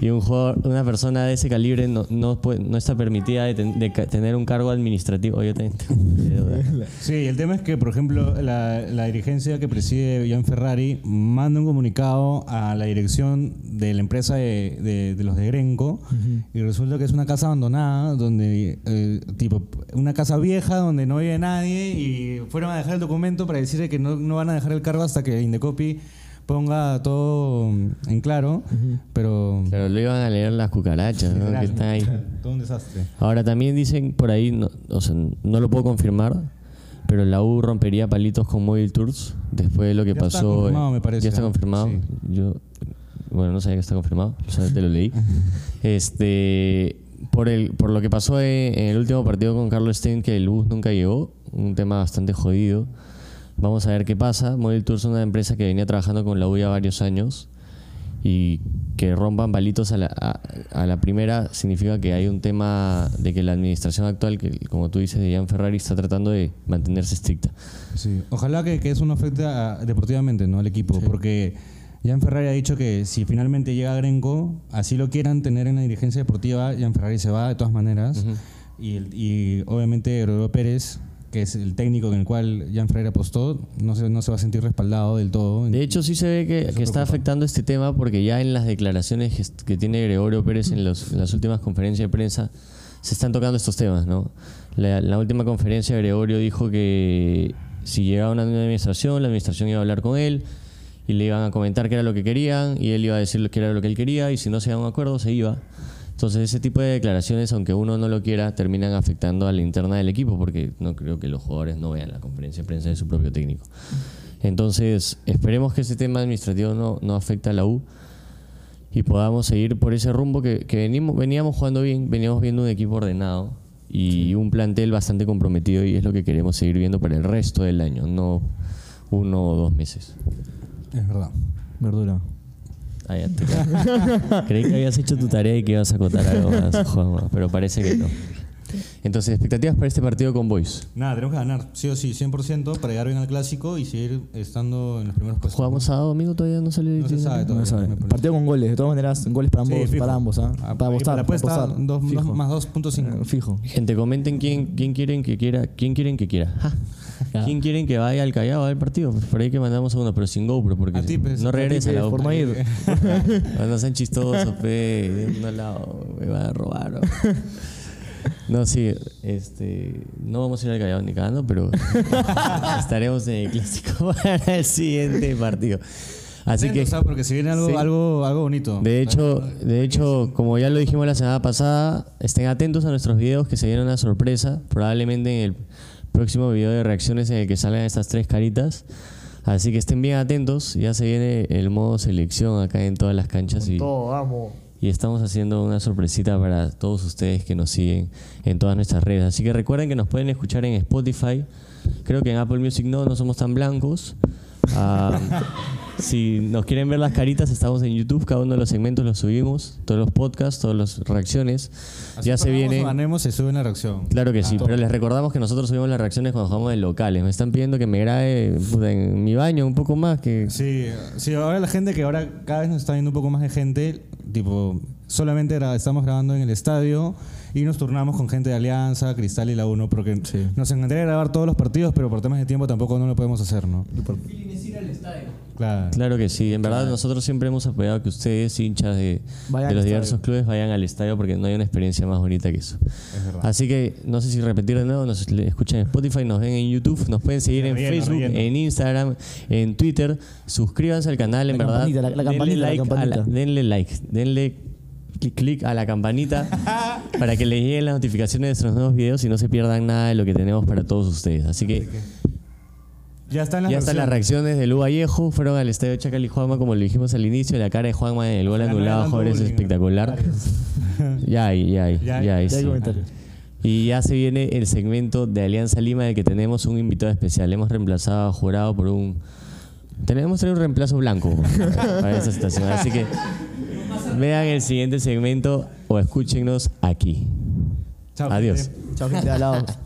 Speaker 4: y un jugador, una persona de ese calibre no, no, puede- no está permitida de, ten- de tener un cargo administrativo. Yo tengo deuda.
Speaker 3: Sí, el tema es que, por ejemplo, la, la dirigencia que preside Gian Ferrari manda un comunicado a la dirección de la empresa de, de- de los de Grenco y resulta que es una casa abandonada, donde, eh, tipo, una casa vieja donde no vive nadie y fueron a dejar el documento para decir que no, no van a dejar el cargo hasta que Indecopi ponga todo en claro, pero...
Speaker 4: Pero lo iban a leer las cucarachas, ¿no? que están ahí.
Speaker 3: Todo un desastre.
Speaker 4: Ahora también dicen por ahí, no, o sea, no lo puedo confirmar, pero la U rompería palitos con Mobile Tours después de lo que
Speaker 3: Ya está
Speaker 4: pasó.
Speaker 3: confirmado, me parece,
Speaker 4: Ya está confirmado.
Speaker 3: Sí.
Speaker 4: Yo, bueno, no sabía que está confirmado, solamente lo leí. este, por el, por lo que pasó en, el último partido con Carlos Stein, que el bus nunca llegó, un tema bastante jodido. Vamos a ver qué pasa. Mobile Tours es una empresa que venía trabajando con la U ya varios años y que rompan palitos a la, a, a la primera significa que hay un tema de que la administración actual, que como tú dices, de Jan Ferrari, está tratando de mantenerse estricta.
Speaker 3: Sí, ojalá que, que eso no afecte a- deportivamente ¿no? al equipo, porque Jan Ferrari ha dicho que si finalmente llega Grenco, así lo quieran tener en la dirigencia deportiva, Jan Ferrari se va de todas maneras. y, obviamente Gregorio Pérez, que es el técnico en el cual Jan Ferrari apostó, no se, no se va a sentir respaldado del todo.
Speaker 4: De hecho, sí se ve que, que está afectando este tema porque ya en las declaraciones que, tiene Gregorio Pérez en, los- en las últimas conferencias de prensa se están tocando estos temas, ¿no? La, la última conferencia Gregorio dijo que si llegaba una nueva administración, la administración iba a hablar con él y le iban a comentar qué era lo que querían y él iba a decir qué era lo que él quería y si no se daban un acuerdo se iba. Entonces ese tipo de declaraciones, aunque uno no lo quiera, terminan afectando a la interna del equipo porque no creo que los jugadores no vean la conferencia de prensa de su propio técnico. Entonces esperemos que ese tema administrativo no, no afecte a la U y podamos seguir por ese rumbo que, que venimos, veníamos jugando bien, veníamos viendo un equipo ordenado y un plantel bastante comprometido y es lo que queremos seguir viendo para el resto del año, no uno o dos meses.
Speaker 3: Es verdad.
Speaker 5: Verdura.
Speaker 4: Ah, ya te. Creí que habías hecho tu tarea y que ibas a acotar algo más, Juanma, pero parece que no. Entonces, expectativas para este partido con Boys.
Speaker 3: Nada, tenemos que ganar, sí o sí, 100% para llegar bien al clásico y seguir estando en los primeros puestos.
Speaker 4: ¿Jugamos sábado domingo? Todavía no sale
Speaker 3: No se sabe
Speaker 5: No
Speaker 3: todavía.
Speaker 5: sabe.
Speaker 3: me parece.
Speaker 5: Partido con goles, de todas maneras, goles para ambos,
Speaker 3: fijo.
Speaker 5: para ambos, ¿ah?
Speaker 3: Ah,
Speaker 5: Para apostar, para
Speaker 3: apuesta,
Speaker 5: apostar.
Speaker 3: dos- dos
Speaker 5: Fijo.
Speaker 3: más 2.5.
Speaker 5: Eh, Fijo.
Speaker 4: Gente, comenten quién, quién quieren que quiera, quién quieren que quiera. Ja. ¿Quién quieren que vaya al Callao al partido? Pues por ahí que mandamos a uno, pero sin GoPro, porque
Speaker 3: A ti, pues,
Speaker 4: no
Speaker 3: a ti,
Speaker 4: regresa la
Speaker 5: por no ir.
Speaker 4: No sean chistosos, pe. De un lado me van a robar. ¿no? Sí, este, no vamos a ir al Callao ni cagando, pero estaremos en el clásico para el siguiente partido. Así que,
Speaker 3: porque si viene algo,
Speaker 4: Sí.
Speaker 3: algo, algo bonito.
Speaker 4: de hecho, de hecho, como ya lo dijimos la semana pasada, estén atentos a nuestros videos que se viene una sorpresa, probablemente en el próximo video de reacciones en el que salgan estas tres caritas. Así que estén bien atentos, ya se viene el modo selección acá en todas las canchas y
Speaker 5: Todo, vamos.
Speaker 4: y estamos haciendo una sorpresita para todos ustedes que nos siguen en todas nuestras redes. Así que recuerden que nos pueden escuchar en Spotify. Creo que en Apple Music no, no somos tan blancos. Ah, si nos quieren ver las caritas, estamos en YouTube. Cada uno de los segmentos los subimos. Todos los podcasts, todas las reacciones.
Speaker 3: Así
Speaker 4: ya se viene.
Speaker 3: ganemos, se sube una reacción.
Speaker 4: Claro que sí, pero les recordamos que nosotros subimos las reacciones cuando jugamos en locales. Me están pidiendo que me grabe en mi baño un poco más. que
Speaker 3: Sí, sí, ahora la gente que ahora cada vez nos está viendo un poco más de gente, tipo, solamente gra- estamos grabando en el estadio y nos turnamos con gente de Alianza, Cristal y la 1, porque nos encantaría grabar todos los partidos, pero por temas de tiempo tampoco no lo podemos hacer, ¿no? Claro.
Speaker 4: Claro que sí, en verdad nosotros siempre hemos apoyado que ustedes, hinchas de, los diversos
Speaker 5: estadio.
Speaker 4: clubes, vayan al estadio porque no hay una experiencia más bonita que eso.
Speaker 3: Es verdad.
Speaker 4: Así que no sé si repetir de nuevo, nos escuchan en Spotify, nos ven en YouTube, nos pueden seguir en Facebook, en Instagram, en Twitter. Suscríbanse al canal, en
Speaker 5: La
Speaker 4: verdad.
Speaker 5: campanita, la- la
Speaker 4: denle,
Speaker 5: campanita, la
Speaker 4: like denle like, denle cli- clic a la campanita para que les lleguen las notificaciones de nuestros nuevos videos y no se pierdan nada de lo que tenemos para todos ustedes. Así que
Speaker 3: Ya están las
Speaker 4: ya están las
Speaker 3: reacciones.
Speaker 4: de Lu Vallejo, fueron al estadio Chacal y Juanma, como lo dijimos al inicio, la cara de Juanma en el gol anulado, joder, es espectacular. ya hay, ya hay,
Speaker 3: Ya
Speaker 4: ya
Speaker 3: hay.
Speaker 4: hay,
Speaker 5: Ya hay
Speaker 4: sí.
Speaker 5: comentarios.
Speaker 4: Y ya se viene el segmento de Alianza Lima, del que tenemos un invitado especial. Hemos reemplazado a Jurado por un... Tenemos traer un reemplazo blanco para esta situación. Así que vean el siguiente segmento o escúchenos aquí.
Speaker 3: Chao,
Speaker 4: Adiós.
Speaker 3: gente.
Speaker 5: Chao, gente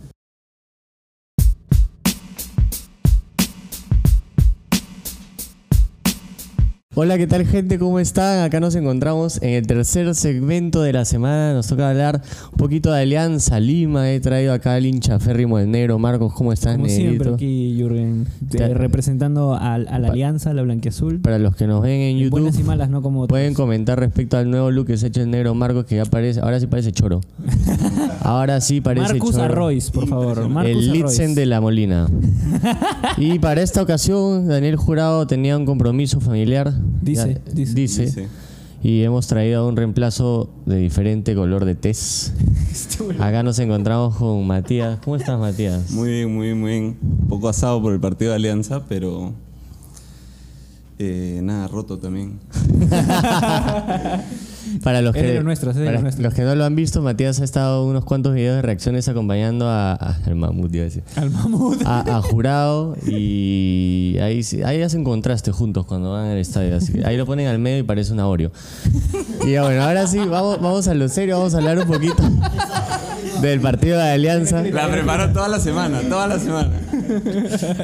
Speaker 4: Hola, ¿qué tal gente? ¿Cómo están? Acá nos encontramos en el tercer segmento de la semana. Nos toca hablar un poquito de Alianza Lima. He traído acá al hincha férrimo del negro. Marcos, ¿cómo estás,
Speaker 1: Como siempre
Speaker 4: negrito?
Speaker 1: aquí, Jürgen,
Speaker 4: Te-
Speaker 1: eh, representando al- a, la Alianza, a la Blanquiazul.
Speaker 4: Para los que nos ven en YouTube,
Speaker 1: Buenas y malas, no como otros.
Speaker 4: pueden comentar respecto al nuevo look que se ha hecho el negro Marcos, que ya parece, ahora sí parece choro. Ahora sí parece
Speaker 1: Marcus
Speaker 4: choro.
Speaker 1: Por favor. Marcus
Speaker 4: el. Litzen de la Molina. y para esta ocasión, Daniel Jurado tenía un compromiso familiar.
Speaker 1: Dice,
Speaker 4: Ya-
Speaker 1: dice.
Speaker 4: dice.
Speaker 2: Dice.
Speaker 4: Y hemos traído un reemplazo de diferente color de tez. Acá nos encontramos con Matías. ¿Cómo estás, Matías?
Speaker 6: Muy bien, muy bien, muy bien. Un poco asado por el partido de Alianza, pero eh, nada, roto también.
Speaker 4: Para los
Speaker 1: Es
Speaker 4: que,
Speaker 1: de los nuestros, es de
Speaker 4: para
Speaker 1: los nuestros.
Speaker 4: los que no lo han visto, Matías ha estado unos cuantos videos de reacciones acompañando a, a- al mamut, iba a decir.
Speaker 1: Al mamut.
Speaker 4: A, a jurado y ahí, sí- ahí hacen contraste juntos cuando van al estadio. así que ahí lo ponen al medio y parece un Oreo. Y ya, bueno, ahora sí, vamos, vamos a lo serio, vamos a hablar un poquito del partido de Alianza.
Speaker 6: La preparó toda la semana, toda la semana.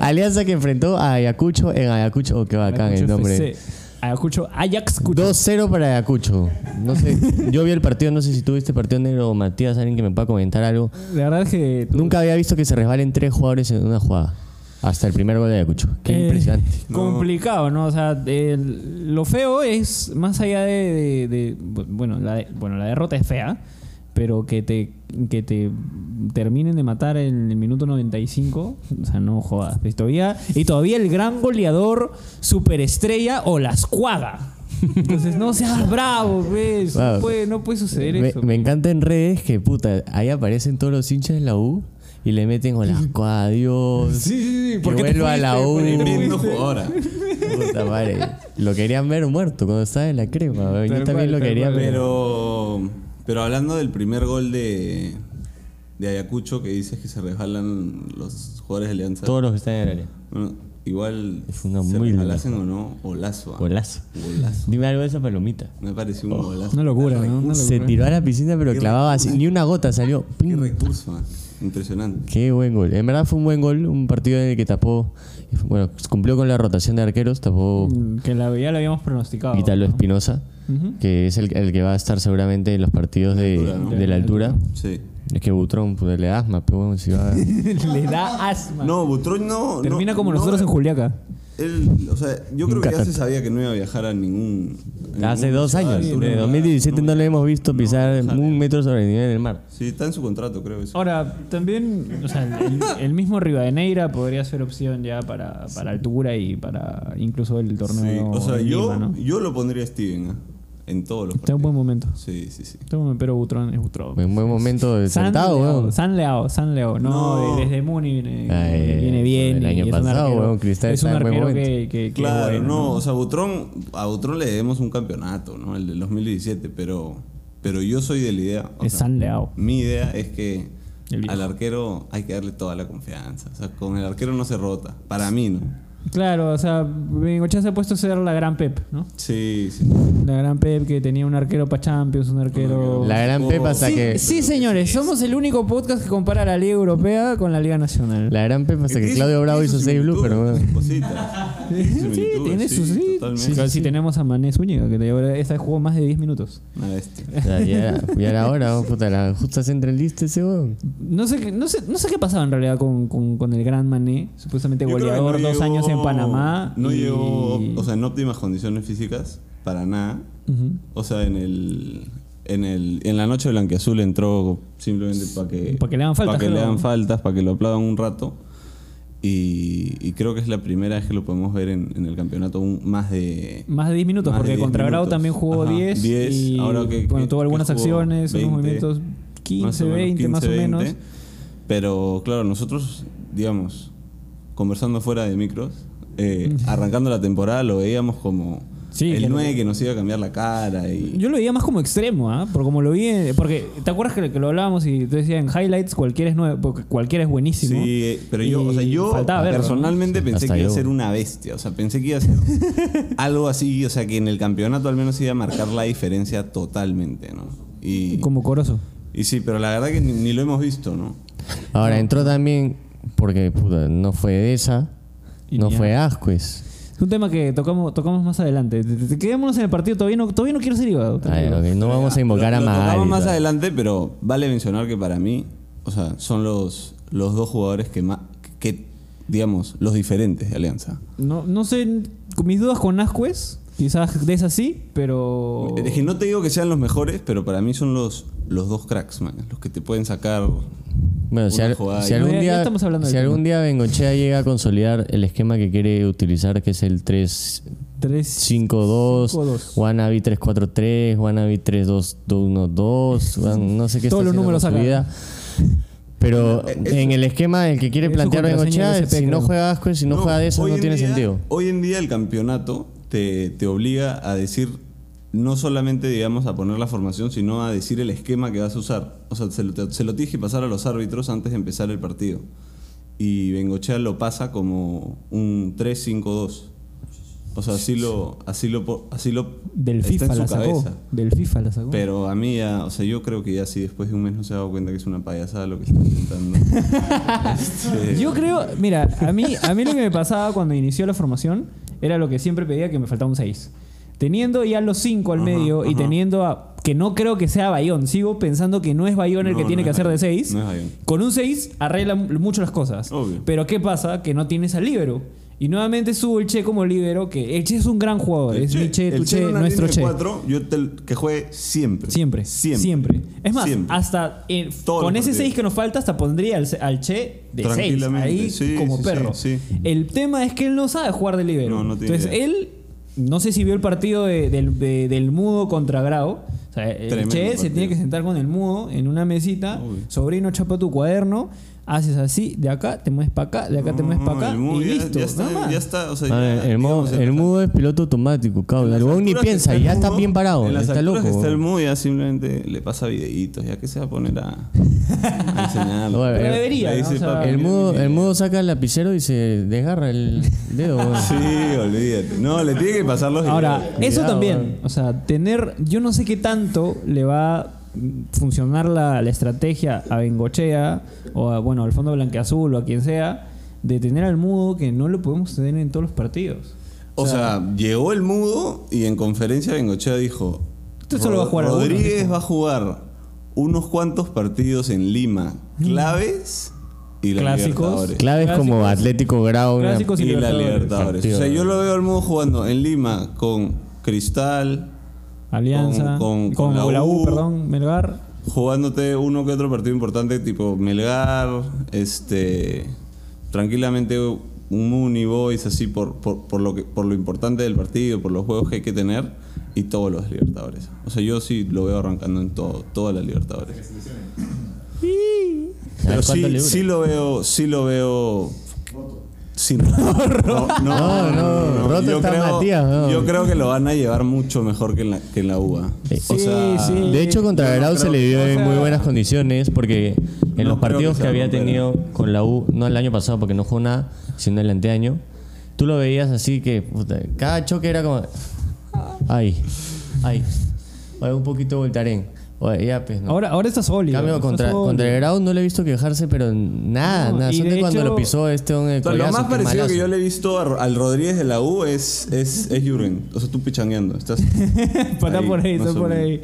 Speaker 4: Alianza que enfrentó a Ayacucho en Ayacucho. Oh, qué bacán el nombre.
Speaker 1: FC. Ayacucho, Ajax Cucho.
Speaker 4: 2-0 para Ayacucho. No sé, yo vi el partido, no sé si tuviste partido negro o Matías, alguien que me pueda comentar algo.
Speaker 1: La verdad es que
Speaker 4: Nunca había visto que se resbalen tres jugadores en una jugada. Hasta el primer gol de Ayacucho. Qué
Speaker 1: Eh,
Speaker 4: impresionante.
Speaker 1: Complicado, ¿no? O sea, el- lo feo es, más allá de, de- de- bueno, la de- bueno, la derrota es fea, pero que te, que te terminen de matar en el minuto 95, o sea, no jodas. Pues todavía, y todavía el gran goleador superestrella o las cuaga. Entonces, no seas bravo, ¿ves?
Speaker 4: Wow.
Speaker 1: No, puede, no puede suceder
Speaker 4: Me,
Speaker 1: eso.
Speaker 4: me encanta en redes que, puta, ahí aparecen todos los hinchas de la U y le meten con las cuadras, Dios.
Speaker 1: Sí, sí, sí.
Speaker 4: Que vuelva a la U.
Speaker 6: Tremendo jugadora.
Speaker 4: Puta madre. Lo querían ver muerto cuando estaba en la crema. Yo también
Speaker 1: cual,
Speaker 4: lo quería ver.
Speaker 6: Pero, pero hablando del primer gol de, de Ayacucho, que dices que se resbalan los jugadores de Alianza.
Speaker 4: Todos los que están en el área.
Speaker 6: Bueno, igual
Speaker 4: Fue una
Speaker 6: se
Speaker 4: muy
Speaker 6: resbalasen o no, golazo. ah.
Speaker 4: Golazo.
Speaker 6: Golazo.
Speaker 4: Dime algo de esa palomita.
Speaker 6: Me pareció un golazo.
Speaker 1: Una locura, ¿no? Una
Speaker 4: Se tiró a la piscina pero clavaba así. Ni una gota salió.
Speaker 6: Qué recurso, ah. impresionante.
Speaker 4: Qué buen gol. En verdad fue un buen gol. Un partido en el que tapó. Bueno, cumplió con la rotación de arqueros. Tapó
Speaker 1: Mm, Que la, ya lo habíamos pronosticado.
Speaker 4: Vitalo
Speaker 1: ¿no?
Speaker 4: Espinosa. Que es el, el que va a estar seguramente en los partidos de,
Speaker 6: altura, ¿no?
Speaker 4: de la altura.
Speaker 6: Sí.
Speaker 4: Es que Butrón pues, le da asma, pero bueno, si va...
Speaker 1: Le da asma.
Speaker 6: No, Butrón no.
Speaker 1: Termina
Speaker 6: no-
Speaker 1: como
Speaker 6: no-
Speaker 1: nosotros en Juliaca.
Speaker 6: Él, o sea, yo creo que ya se sabía que no iba a viajar a ningún. a
Speaker 4: Hace
Speaker 6: ningún
Speaker 4: dos años,
Speaker 6: altura.
Speaker 4: de 2017 no le hemos visto pisar
Speaker 6: no,
Speaker 4: un metro sobre el nivel del mar.
Speaker 6: Sí, está en su contrato, creo. Eso.
Speaker 1: Ahora, también, o sea, el, el mismo Rivadeneira podría ser opción ya para, para altura y para incluso el
Speaker 6: Sí,
Speaker 1: torneo.
Speaker 6: o sea,
Speaker 1: en
Speaker 6: yo,
Speaker 1: Lima, ¿no?
Speaker 6: yo lo pondría a Steven ¿ah? En todos los
Speaker 1: Está en un buen momento.
Speaker 6: Sí, sí, sí.
Speaker 1: Está buen- pero Butrón es Butrón.
Speaker 4: En buen momento de
Speaker 1: San
Speaker 4: sentado,
Speaker 1: Leao,
Speaker 4: weón.
Speaker 1: San Leao, San Leao. No,
Speaker 6: No.
Speaker 1: de- desde Muni viene,
Speaker 4: Ay,
Speaker 1: viene bien.
Speaker 4: el
Speaker 1: y
Speaker 4: año
Speaker 1: es un
Speaker 4: pasado,
Speaker 1: arquero-
Speaker 4: weón, Cristal
Speaker 1: Es un
Speaker 4: está en buen momento.
Speaker 1: que, que- que es
Speaker 6: Claro,
Speaker 1: bueno,
Speaker 6: no, o sea, Butrón, a Butrón le debemos un campeonato, ¿no? El del 2017, pero, pero yo soy de la idea. o
Speaker 1: Es
Speaker 6: sea,
Speaker 1: San Leao.
Speaker 6: Mi idea es que al arquero hay que darle toda la confianza. O sea, con el arquero no se rota. Para mí, ¿no?
Speaker 1: Claro, o sea, Bengochea se ha puesto a ser la gran Pep, ¿no?
Speaker 6: Sí, sí.
Speaker 1: La gran Pep que tenía un arquero para Champions, un arquero.
Speaker 4: La gran Pepa hasta
Speaker 1: Sí,
Speaker 4: que...
Speaker 1: sí, señores, somos el único podcast que compara la Liga Europea con la Liga Nacional.
Speaker 4: La gran Pepa hasta que Claudio Bravo hizo
Speaker 6: sus
Speaker 4: 6 blue, pero.
Speaker 6: Cositas.
Speaker 1: Sí, tiene
Speaker 6: sí,
Speaker 1: sus sí. Sí, sí, tenemos a Mané Zúñiga, que te- esta jugó más de 10 minutos.
Speaker 4: Ya, era, ya era hora, weón, puta, la justa centralista ese weón.
Speaker 1: No sé, qué- no sé, no sé qué pasaba en realidad con, con- con el gran Mané, supuestamente goleador
Speaker 6: no
Speaker 1: dos años en Panamá.
Speaker 6: No
Speaker 1: y-
Speaker 6: llegó, o sea, en óptimas condiciones físicas, para nada. O sea, en el. En, el, en la noche blanqueazul entró simplemente para que,
Speaker 1: Pa' que le hagan faltas,
Speaker 6: pa' que le
Speaker 1: creo.
Speaker 6: hagan faltas, para que lo aplaudan un rato. Y, y creo que es la primera vez que lo podemos ver en, en el campeonato un- más de.
Speaker 1: Más de 10 minutos, porque
Speaker 6: 10
Speaker 1: contra Grau también jugó
Speaker 6: Ajá,
Speaker 1: 10.
Speaker 6: 10,
Speaker 1: y
Speaker 6: ahora que-
Speaker 1: bueno,
Speaker 6: que-
Speaker 1: tuvo algunas acciones,
Speaker 6: 20,
Speaker 1: unos movimientos
Speaker 6: más
Speaker 1: 15,
Speaker 6: o menos
Speaker 1: 20 más o
Speaker 6: 15,
Speaker 1: menos.
Speaker 6: 20. Pero claro, nosotros, digamos, conversando fuera de micros, eh, arrancando la temporada lo veíamos como
Speaker 1: Sí,
Speaker 6: el
Speaker 1: que-
Speaker 6: 9 que nos iba a cambiar la cara. Y,
Speaker 1: Yo lo veía más como extremo, ¿ah? Por como lo vi, en- porque ¿te acuerdas que, que lo hablábamos y te decía en highlights cualquiera es nuevo, porque cualquiera es buenísimo?
Speaker 6: Sí, eh, pero yo, o sea, yo
Speaker 1: faltaba verlo, ¿no?
Speaker 6: personalmente pensé
Speaker 4: Hasta
Speaker 6: que iba a ser una bestia. O sea, pensé que iba a ser algo así, o sea, que en el campeonato al menos iba a marcar la diferencia totalmente, ¿no? Y,
Speaker 1: Como coroso.
Speaker 6: y sí, pero la verdad que ni, ni lo hemos visto, ¿no?
Speaker 4: Ahora entró también, porque puta, no fue esa,
Speaker 1: Y
Speaker 4: no fue Ascuez.
Speaker 1: Es un tema que tocamos, tocamos más adelante. Te- te- Quedémonos en el partido, todavía no, todavía no quiero ser te
Speaker 4: Ay, no vamos a invocar
Speaker 6: Lo-
Speaker 4: a
Speaker 6: lo más adelante, pero vale mencionar que para mí, o sea, son los, los dos jugadores que más, que, digamos, los diferentes de Alianza.
Speaker 1: No, no sé, con mis dudas con Ascuez, quizás de esa sí, pero...
Speaker 6: Es que no te digo que sean los mejores, pero para mí son los, los dos cracks, man, los que te pueden sacar.
Speaker 4: Bueno, si, al-
Speaker 6: jugada
Speaker 4: si.
Speaker 1: No,
Speaker 4: algún día,
Speaker 1: estamos hablando
Speaker 4: si
Speaker 1: del
Speaker 4: algún día Bengochea llega a consolidar el esquema que quiere utilizar, que es el 3
Speaker 1: 3
Speaker 4: 5-2,
Speaker 1: 5-2.
Speaker 4: Wannabe 3-4-3, Wannabe 3-2-1-2, wan- no sé qué
Speaker 1: Todos los números
Speaker 4: vida. Pero
Speaker 6: Eh, eso-
Speaker 4: en el esquema el que quiere plantear Bengochea, si no
Speaker 1: creo.
Speaker 4: juega Asco, si no, juega de eso, no
Speaker 6: en
Speaker 4: tiene
Speaker 6: día-
Speaker 4: sentido.
Speaker 6: Hoy en día el campeonato te, te obliga a decir, no solamente, digamos, a poner la formación, sino a decir el esquema que vas a usar. O sea, se lo, se lo tienes que pasar a los árbitros antes de empezar el partido. Y Bengochea lo pasa como un 3-5-2. O sea, así lo, así lo, así lo
Speaker 1: Del
Speaker 6: está
Speaker 1: FIFA
Speaker 6: su
Speaker 1: la sacó.
Speaker 6: cabeza.
Speaker 1: Del FIFA la sacó.
Speaker 6: Pero a mí ya, o sea, yo creo que ya si después de un mes no se ha dado cuenta que es una payasada lo que está intentando. Este,
Speaker 1: Yo creo, mira, a mí, a mí lo que me pasaba cuando inició la formación era lo que siempre pedía que me faltaba un 6. Teniendo ya los 5 al
Speaker 6: Ajá,
Speaker 1: medio y teniendo a, que no creo que sea Bayón, sigo pensando que no es Bayón el
Speaker 6: No,
Speaker 1: que
Speaker 6: no
Speaker 1: tiene que hacer de
Speaker 6: Bayón,
Speaker 1: 6.
Speaker 6: no.
Speaker 1: Con un 6 arregla mucho las cosas.
Speaker 6: Obvio.
Speaker 1: Pero ¿qué pasa? Que no tienes al líbero. Y nuevamente subo el Che como líbero, que el Che es un gran jugador. es mi Che, tu Che, nuestro Che.
Speaker 6: cuatro, yo te- que juegue siempre.
Speaker 1: Siempre,
Speaker 6: Siempre.
Speaker 1: siempre. Es más,
Speaker 6: Siempre.
Speaker 1: hasta eh, con ese
Speaker 6: partidos.
Speaker 1: 6 que nos falta, hasta pondría al, al Che de 6.
Speaker 6: Tranquilamente,
Speaker 1: Ahí
Speaker 6: sí,
Speaker 1: como
Speaker 6: sí,
Speaker 1: perro.
Speaker 6: sí.
Speaker 1: El tema es que él no sabe jugar de libero.
Speaker 6: No, no tiene
Speaker 1: Entonces
Speaker 6: idea.
Speaker 1: él, no sé si vio el partido de- del, de- del mudo contra Grau. O sea, el
Speaker 6: Tremendo
Speaker 1: Che se tiene que sentar con el mudo en una mesita. Sobrino, chapa tu cuaderno. Haces así, de acá te mueves para acá, de acá te mueves para acá.
Speaker 6: el Mu
Speaker 1: y
Speaker 6: ya,
Speaker 1: listo.
Speaker 6: ya está,
Speaker 1: nada más.
Speaker 6: ya está, o sea,
Speaker 4: ver,
Speaker 6: ya,
Speaker 4: el,
Speaker 6: digamos,
Speaker 4: el mudo es piloto automático, cabrón. El huevón ni piensa, ya está bien parado.
Speaker 6: En las
Speaker 4: está loco.
Speaker 6: que está el mudo ya simplemente le pasa videitos, ya que se va a poner a, a enseñarlo.
Speaker 4: Oye,
Speaker 1: Pero
Speaker 4: el-
Speaker 1: debería, ¿no?
Speaker 6: dice,
Speaker 1: O sea,
Speaker 6: papi,
Speaker 4: El mudo, el mudo saca el lapicero y se desgarra el dedo.
Speaker 6: Sí, olvídate. No, le tiene que pasar los
Speaker 1: Ahora,
Speaker 6: videos.
Speaker 1: eso
Speaker 4: Cuidado,
Speaker 1: también,
Speaker 4: weón.
Speaker 1: o sea, tener, yo no sé qué tanto le va a funcionar la, la estrategia a Bengochea o a, bueno, al Fondo Blanqueazul o a quien sea, de tener al mudo que no lo podemos tener en todos los partidos.
Speaker 6: O sea, llegó el mudo y en conferencia Bengochea dijo:
Speaker 1: Usted solo va a jugar algunos",
Speaker 6: Rodríguez va a jugar unos cuantos partidos en Lima claves y la
Speaker 1: Clásicos.
Speaker 6: Libertadores.
Speaker 4: Claves como. Atlético Grau.
Speaker 1: y
Speaker 6: y la
Speaker 1: Libertadores.
Speaker 6: Libertadores. O sea, yo lo veo al mudo jugando en Lima con Cristal,
Speaker 1: Alianza.
Speaker 6: Con-
Speaker 1: Con,
Speaker 6: con- con
Speaker 1: la, U,
Speaker 6: U.
Speaker 1: perdón, Melgar.
Speaker 6: jugándote uno que otro partido importante, tipo Melgar, este, tranquilamente un Mooney Boys, así por, por, por lo que, por lo importante del partido, por los juegos que hay que tener y todos los Libertadores. O sea, yo sí lo veo arrancando en todo, todas las Libertadores. Pero sí, sí lo veo, sí lo veo. Sí, no, no,
Speaker 4: No, no, roto
Speaker 6: yo
Speaker 4: está
Speaker 6: creo,
Speaker 4: Matías, no.
Speaker 6: Yo creo que lo van a llevar mucho mejor que en la, que en la UA.
Speaker 4: Eh,
Speaker 6: O sea,
Speaker 1: sí.
Speaker 4: De hecho, contra Grau se le
Speaker 6: que-
Speaker 4: dio
Speaker 1: o
Speaker 4: en
Speaker 1: sea-
Speaker 4: muy buenas condiciones porque en
Speaker 6: No
Speaker 4: los partidos
Speaker 6: que
Speaker 4: que, había tenido con la U, no el año pasado porque no jugó nada, sino el anteaño, tú lo veías así que puta, cada choque era como. Ay, ay, un poquito voltarén. Oye, ya, pues, no.
Speaker 1: Ahora, ahora está sólido.
Speaker 4: Cambio,
Speaker 1: está
Speaker 4: contra,
Speaker 1: sólido.
Speaker 4: contra el Grau no le he visto quejarse, pero nada,
Speaker 1: No,
Speaker 4: nada.
Speaker 1: y
Speaker 4: Son
Speaker 1: de
Speaker 4: de cuando
Speaker 1: hecho-
Speaker 4: lo pisó este el
Speaker 6: O sea, lo más parecido
Speaker 4: malazo.
Speaker 6: que yo le he visto a- al Rodríguez de la U es, es, es Jürgen. O sea, tú pichangueando. Estás
Speaker 1: está
Speaker 6: ahí,
Speaker 1: por ahí,
Speaker 6: más
Speaker 1: está
Speaker 6: o
Speaker 1: por
Speaker 6: menos.
Speaker 1: ahí.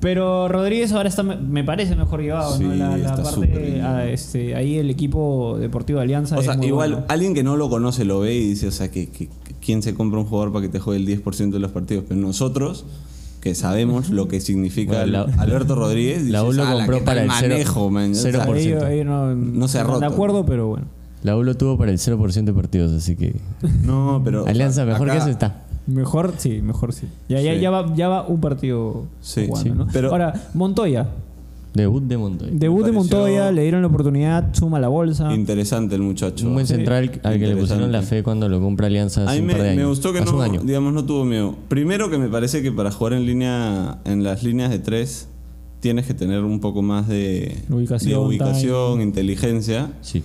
Speaker 1: Pero Rodríguez ahora está, me parece mejor llevado, ¿no?
Speaker 6: Sí,
Speaker 1: La, la
Speaker 6: está súper
Speaker 1: parte,
Speaker 6: bien.
Speaker 1: ah, este, ahí el equipo deportivo de Alianza.
Speaker 6: O
Speaker 1: es
Speaker 6: sea,
Speaker 1: muy
Speaker 6: igual
Speaker 1: bueno.
Speaker 6: alguien que no lo conoce lo ve y dice, o sea, que, que- que ¿quién se compra un jugador para que te juegue el 10% de los partidos? Pero nosotros, que sabemos lo que significa
Speaker 4: Bueno, la-
Speaker 6: Alberto Rodríguez,
Speaker 4: la U lo
Speaker 6: "Ala,
Speaker 4: compró para el
Speaker 6: manejo, man". O sea,
Speaker 4: cero por
Speaker 1: Ahí-
Speaker 4: ciento.
Speaker 1: ahí no,
Speaker 6: No se ha roto.
Speaker 1: De acuerdo, pero bueno.
Speaker 4: La U lo tuvo para el 0% de partidos, así que.
Speaker 6: No, pero...
Speaker 4: Alianza, mejor
Speaker 6: acá-
Speaker 4: que eso está.
Speaker 1: Mejor, sí, mejor sí. Ya, ya,
Speaker 6: Sí.
Speaker 1: ya, va, ya va un partido
Speaker 6: Sí,
Speaker 1: jugando,
Speaker 6: sí.
Speaker 1: ¿no?
Speaker 6: Pero-
Speaker 1: Ahora, Montoya.
Speaker 4: Debut de Montoya.
Speaker 1: Debut de Montoya, le dieron la oportunidad, suma la bolsa.
Speaker 6: Interesante el muchacho.
Speaker 4: Un buen
Speaker 1: Sí.
Speaker 4: central al que le pusieron la fe cuando lo compra Alianza
Speaker 6: A mí
Speaker 4: un
Speaker 6: me,
Speaker 4: par de años.
Speaker 6: me gustó que
Speaker 4: Hace
Speaker 6: no,
Speaker 4: un año.
Speaker 6: digamos, no tuvo miedo. Primero que me parece que para jugar en línea, en las líneas de tres, tienes que tener un poco más de
Speaker 1: Ubicación,
Speaker 6: de ubicación,
Speaker 1: timing.
Speaker 6: inteligencia.
Speaker 4: Sí.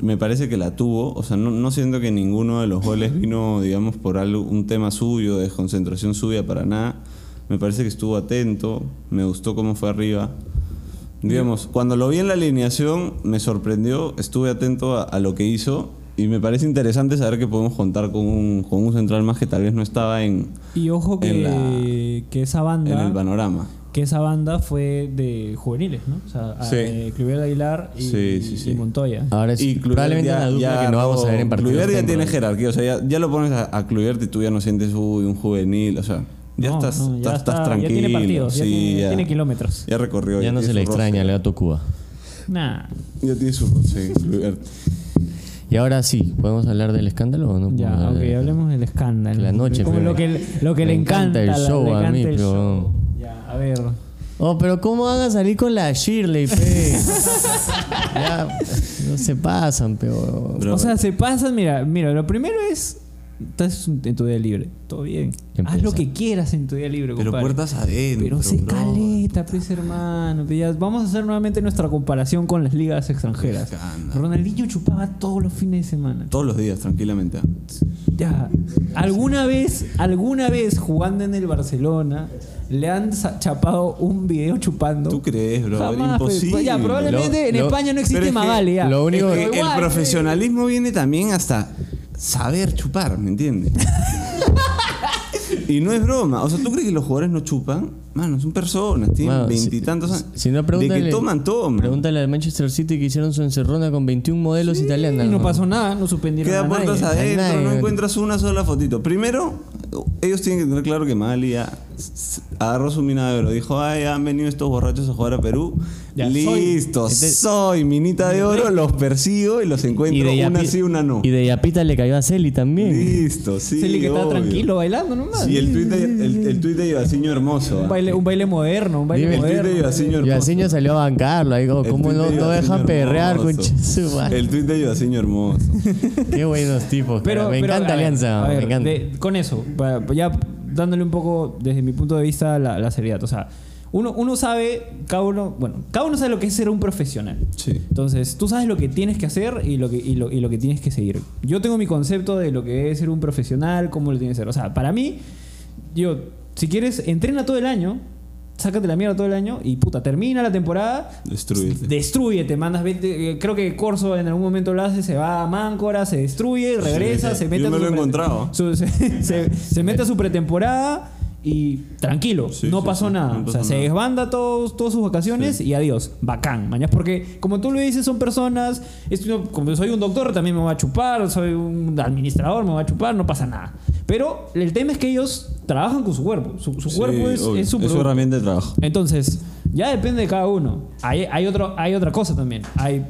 Speaker 6: Me parece que la tuvo. O sea, no, no siento que ninguno de los goles vino, digamos, por algo, un tema suyo, de desconcentración suya para nada. Me parece que estuvo atento. Me gustó cómo fue arriba. Digamos, cuando lo vi en la alineación, me sorprendió. Estuve atento a, a lo que hizo. Y me parece interesante saber que podemos contar con un, con un central más que tal vez no estaba en,
Speaker 1: Y ojo que,
Speaker 6: en la-
Speaker 1: que esa banda.
Speaker 6: en el panorama.
Speaker 1: que esa banda fue de juveniles, ¿no? O sea,
Speaker 6: Sí.
Speaker 1: eh, Aguilar y,
Speaker 6: Sí, sí, sí.
Speaker 1: y Montoya.
Speaker 4: Ahora es
Speaker 6: Y
Speaker 4: probablemente
Speaker 6: ya-
Speaker 4: dupla que no vamos a ver en.
Speaker 6: Kluivert ya tiene jerarquía, o sea, ya, ya lo pones a, a y tú ya no sientes uy, un juvenil, o sea, ya
Speaker 1: No,
Speaker 6: estás,
Speaker 1: no,
Speaker 6: estás, estás
Speaker 1: está-
Speaker 6: tranquilo.
Speaker 1: Ya tiene partidos, ya
Speaker 6: sí,
Speaker 1: tiene,
Speaker 6: ya,
Speaker 1: tiene kilómetros.
Speaker 6: ya recorrió.
Speaker 4: Ya no se le extraña
Speaker 6: roce.
Speaker 4: el gato Cuba.
Speaker 1: Nah.
Speaker 6: Ya tiene su Kluivert.
Speaker 4: Y ahora sí, ¿podemos hablar del escándalo o no?
Speaker 1: Ya, ok,
Speaker 4: de-
Speaker 1: hablemos del escándalo.
Speaker 4: La noche,
Speaker 1: Como
Speaker 4: pero-
Speaker 1: lo que, lo que le
Speaker 4: encanta
Speaker 1: encanta,
Speaker 4: el show
Speaker 1: le
Speaker 4: a mí, pero-
Speaker 1: show. Ya, a ver.
Speaker 4: Oh, pero ¿cómo van a salir con la Shirley, pe? ya, no se pasan. Pero-
Speaker 1: o sea, se pasan, mira, mira, lo primero es estás en tu día libre, todo bien. Haz lo que quieras en tu día libre,
Speaker 6: Pero
Speaker 1: compadre.
Speaker 6: puertas adentro.
Speaker 1: Pero se
Speaker 6: bro.
Speaker 1: caleta, pues hermano. Pues ya, vamos a hacer nuevamente nuestra comparación con las ligas extranjeras. Ronaldinho chupaba todos los fines de semana.
Speaker 6: Todos los días, tranquilamente.
Speaker 1: Ya. ¿Alguna vez, alguna vez jugando en el Barcelona, le han chapado un video chupando?
Speaker 6: ¿Tú crees, bro?
Speaker 1: Jamás, pues,
Speaker 6: Imposible.
Speaker 1: Ya, probablemente
Speaker 4: Lo-
Speaker 1: en
Speaker 4: lo-
Speaker 1: España no existe Magali. ya.
Speaker 4: lo único
Speaker 6: Es
Speaker 4: que-
Speaker 6: el profesionalismo viene también hasta saber chupar, ¿me entiendes? y no es broma. O sea, ¿tú crees que los jugadores no chupan? Mano, son personas, tienen
Speaker 4: Bueno, si-
Speaker 6: veintitantos años.
Speaker 4: Si no,
Speaker 6: de
Speaker 4: pregúntale,
Speaker 6: que toman, toman.
Speaker 4: Pregúntale al Manchester City que hicieron su encerrona con 21 modelos italianas.
Speaker 1: Y no pasó nada, no suspendieron
Speaker 6: Queda
Speaker 1: a
Speaker 6: puertas
Speaker 1: nadie.
Speaker 6: adentro,
Speaker 4: nadie.
Speaker 6: no encuentras una sola fotito. Primero, ellos tienen que tener claro que s- agarró su mina de oro. Dijo, ay, han venido estos borrachos a jugar a Perú.
Speaker 1: Ya, soy-
Speaker 6: Listo,
Speaker 4: Este-
Speaker 6: soy minita de oro, los persigo y los encuentro una
Speaker 4: Yapi-
Speaker 6: sí, una no.
Speaker 4: y de Yapita le cayó a Celi también.
Speaker 6: Listo, sí.
Speaker 1: Celi que está
Speaker 6: obvio.
Speaker 1: tranquilo bailando nomás.
Speaker 6: Sí, el tuit de, el, el tuit de Ivaciño hermoso.
Speaker 1: un,
Speaker 6: ¿ah?
Speaker 1: baile, un baile moderno, un baile
Speaker 4: Dime,
Speaker 6: el tuit de
Speaker 1: moderno.
Speaker 4: Y
Speaker 6: hermoso.
Speaker 4: Asiño salió a bancarlo. Ahí como, ¿cómo no,
Speaker 6: de
Speaker 4: no dejan perrear?
Speaker 6: El tuit de Ivaciño hermoso.
Speaker 4: Qué buenos tipos.
Speaker 1: Pero,
Speaker 4: me
Speaker 1: pero,
Speaker 4: encanta
Speaker 1: a ver,
Speaker 4: Alianza.
Speaker 1: a ver,
Speaker 4: me encanta.
Speaker 1: de- con eso, ya dándole un poco, desde mi punto de vista, la, la seriedad. O sea, uno, uno sabe, cada uno, bueno, cada uno sabe lo que es ser un profesional.
Speaker 6: Sí.
Speaker 1: Entonces, tú sabes lo que tienes que hacer y lo que, y lo, y lo que tienes que seguir. Yo tengo mi concepto de lo que es ser un profesional, cómo lo tienes que hacer. O sea, para mí, yo, si quieres, entrena todo el año, sácate la mierda todo el año y puta, termina la temporada,
Speaker 6: Destruyete.
Speaker 1: destruyete, mandas 20, eh, creo que Corso en algún momento lo hace, se va a Máncora, se destruye, regresa, se mete
Speaker 6: Yo
Speaker 1: a
Speaker 6: me lo he encontrado.
Speaker 1: su- se, se- se mete a su pretemporada y tranquilo,
Speaker 6: Sí,
Speaker 1: no
Speaker 6: sí,
Speaker 1: pasó
Speaker 6: sí,
Speaker 1: nada. o sea, se desbanda todos, todas sus vacaciones y adiós, bacán, mañas, porque como tú lo dices, son personas, esto- como soy un doctor, también me va a chupar, soy un administrador, me va a chupar, no pasa nada. Pero el tema es que ellos trabajan con su cuerpo, su, cuerpo es, es su
Speaker 6: es su herramienta de trabajo.
Speaker 1: Entonces, ya depende de cada uno. Hay, hay, otro, hay otra cosa también. Hay